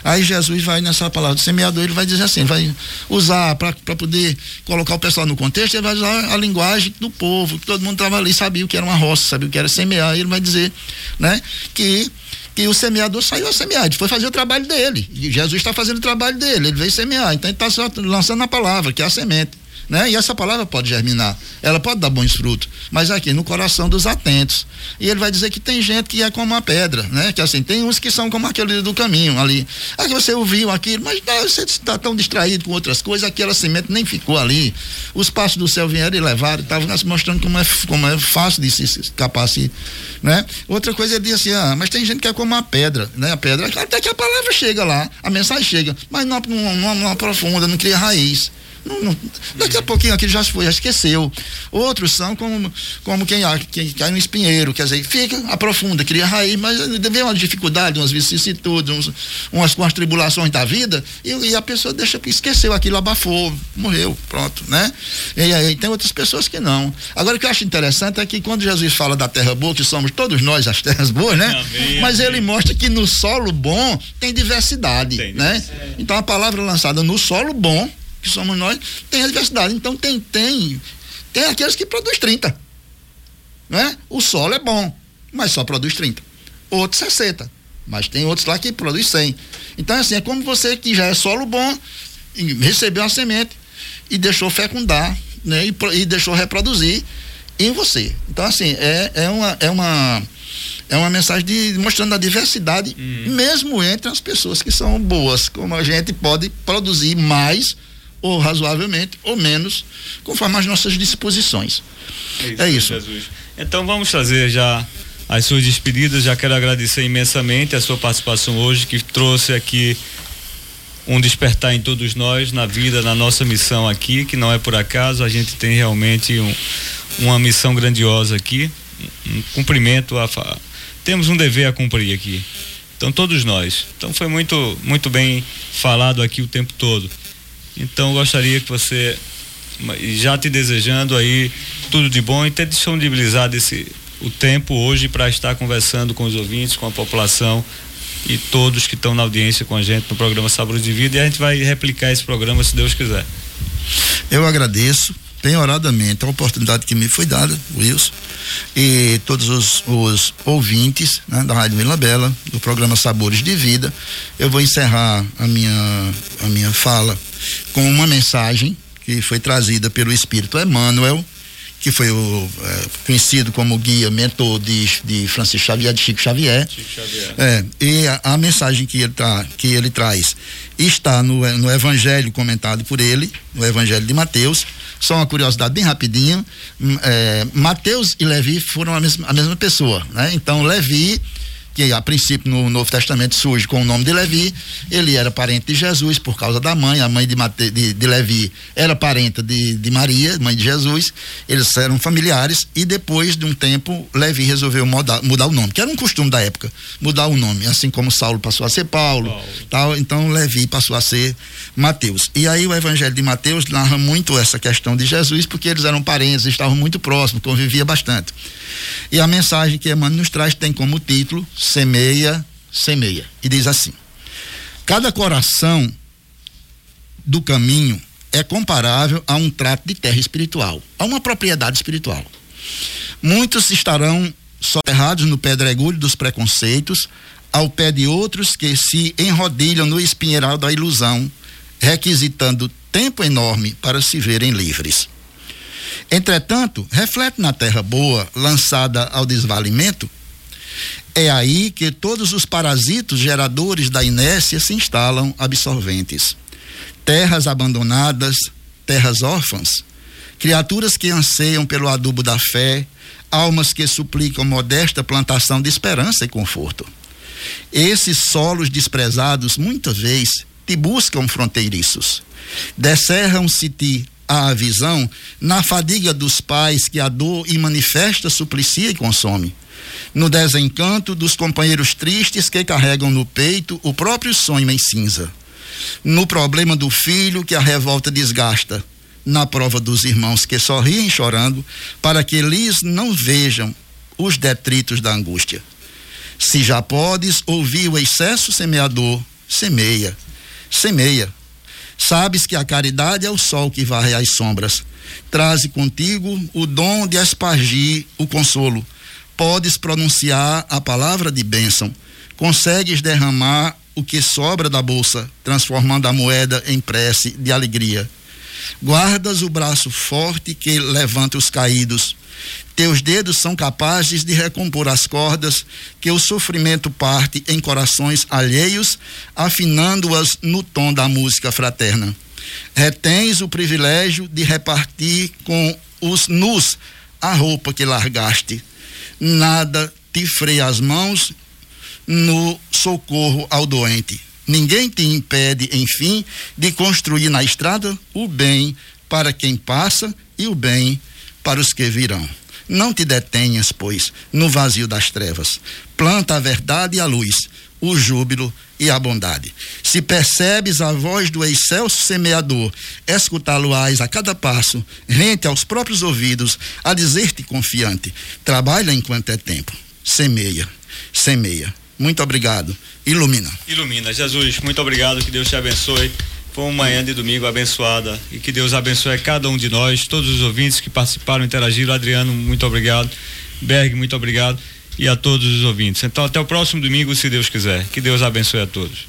Aí Jesus vai nessa palavra do semeador, ele vai dizer assim, vai usar para poder colocar o pessoal no contexto, ele vai usar a linguagem do povo, que todo mundo estava ali, sabia o que era uma roça, sabia o que era semear, e ele vai dizer, né, que que o semeador saiu a semear, ele foi fazer o trabalho dele. E Jesus está fazendo o trabalho dele, ele veio semear. Então ele está lançando a palavra, que é a semente né? E essa palavra pode germinar, ela pode dar bons frutos, mas aqui no coração dos atentos. E ele vai dizer que tem gente que é como uma pedra, né? Que assim, tem uns que são como aquele do caminho ali. Aí você ouviu aquilo, mas não, você está tão distraído com outras coisas, aquela semente nem ficou ali. Os passos do céu vieram e levaram, estavam mostrando como é, como é fácil de se escapar assim, né? Outra coisa ele diz assim, ah, mas tem gente que é como uma pedra, né? A pedra, até que a palavra chega lá, a mensagem chega, mas não, não, não, não aprofunda, não cria raiz. Não, não, daqui a pouquinho aquilo já foi, já esqueceu. Outros são como, como quem, quem cai no espinheiro, quer dizer, fica, aprofunda, cria raiz, mas vem uma dificuldade, umas vicissitudes, uns, umas, umas tribulações da vida, e, e, a pessoa deixa, esqueceu aquilo, abafou, morreu, pronto, né? E aí tem outras pessoas que não. Agora o que eu acho interessante é que quando Jesus fala da terra boa, que somos todos nós as terras boas, né? Amém, mas amém. ele mostra que no solo bom tem diversidade, tem, né? Então a palavra lançada no solo bom que somos nós, tem a diversidade. Então tem, tem, tem aqueles que produzem 30. Né? O solo é bom, mas só produz 30. Outros 60. Mas tem outros lá que produzem 100. Então, assim, é como você que já é solo bom, recebeu uma semente e deixou fecundar, né? E, e deixou reproduzir em você. Então, assim, é, é, uma, é uma é uma mensagem de, mostrando a diversidade, uhum. mesmo entre as pessoas que são boas, como a gente pode produzir mais ou razoavelmente, ou menos, conforme as nossas disposições. É isso. É isso. Então vamos fazer já as suas despedidas. Já quero agradecer imensamente a sua participação hoje, que trouxe aqui um despertar em todos nós, na vida, na nossa missão aqui, que não é por acaso, a gente tem realmente um, uma missão grandiosa aqui, um cumprimento a temos um dever a cumprir aqui. Então todos nós. Então foi muito muito bem falado aqui o tempo todo. Então gostaria que você, já te desejando aí tudo de bom e ter disponibilizado esse, o tempo hoje para estar conversando com os ouvintes, com a população e todos que estão na audiência com a gente no programa Sabores de Vida e a gente vai replicar esse programa se Deus quiser. Eu agradeço penhoradamente a oportunidade que me foi dada, Wilson, e todos os, os ouvintes né, da Rádio Vila Bela, do programa Sabores de Vida. Eu vou encerrar a minha, a minha fala com uma mensagem que foi trazida pelo Espírito Emmanuel, que foi o é, conhecido como guia, mentor de, de Francisco Xavier, de Chico Xavier. Chico Xavier. É, e a, a, mensagem que ele, tá, que ele traz está no, no evangelho comentado por ele, no evangelho de Mateus. Só uma curiosidade bem rapidinho. Hum, é, Mateus e Levi foram a mesma, a mesma pessoa, né? Então, Levi que a princípio no Novo Testamento surge com o nome de Levi, ele era parente de Jesus por causa da mãe, a mãe de, Mate, de, de Levi era parenta de, de Maria, mãe de Jesus, eles eram familiares e depois de um tempo Levi resolveu mudar, mudar o nome, que era um costume da época, mudar o nome, assim como Saulo passou a ser Paulo, Paulo. tal, então Levi passou a ser Mateus. E aí o evangelho de Mateus narra muito essa questão de Jesus, porque eles eram parentes, estavam muito próximos, convivia bastante. E a mensagem que Emmanuel nos traz tem como título Semeia, Semeia. E diz assim: Cada coração do caminho é comparável a um trato de terra espiritual, a uma propriedade espiritual. Muitos estarão soterrados no pedregulho dos preconceitos, ao pé de outros que se enrodilham no espinheiral da ilusão, requisitando tempo enorme para se verem livres. Entretanto, reflete na terra boa, lançada ao desvalimento, é aí que todos os parasitos geradores da inércia se instalam absorventes. Terras abandonadas, terras órfãs, criaturas que anseiam pelo adubo da fé, almas que suplicam modesta plantação de esperança e conforto. Esses solos desprezados muitas vezes te buscam fronteiriços, descerram-se-te a visão na fadiga dos pais que a dor e manifesta, suplicia e consome. No desencanto dos companheiros tristes que carregam no peito o próprio sonho em cinza. No problema do filho que a revolta desgasta. Na prova dos irmãos que sorriem chorando, para que lhes não vejam os detritos da angústia. Se já podes ouvir o excesso semeador, semeia, semeia Sabes que a caridade é o sol que varre as sombras. Traze contigo o dom de espargir o consolo. Podes pronunciar a palavra de bênção. Consegues derramar o que sobra da bolsa, transformando a moeda em prece de alegria. Guardas o braço forte que levanta os caídos. Teus dedos são capazes de recompor as cordas que o sofrimento parte em corações alheios, afinando-as no tom da música fraterna. Retens o privilégio de repartir com os nus a roupa que largaste. Nada te freia as mãos no socorro ao doente. Ninguém te impede, enfim, de construir na estrada o bem para quem passa e o bem para os que virão. Não te detenhas, pois, no vazio das trevas. Planta a verdade e a luz, o júbilo e a bondade. Se percebes a voz do excelso semeador, escutá-lo-ás a cada passo, rente aos próprios ouvidos, a dizer-te confiante: trabalha enquanto é tempo. Semeia, semeia. Muito obrigado. Ilumina. Ilumina. Jesus, muito obrigado. Que Deus te abençoe. Foi uma manhã de domingo abençoada e que Deus abençoe cada um de nós, todos os ouvintes que participaram, interagiram. Adriano, muito obrigado. Berg, muito obrigado. E a todos os ouvintes. Então, até o próximo domingo, se Deus quiser. Que Deus abençoe a todos.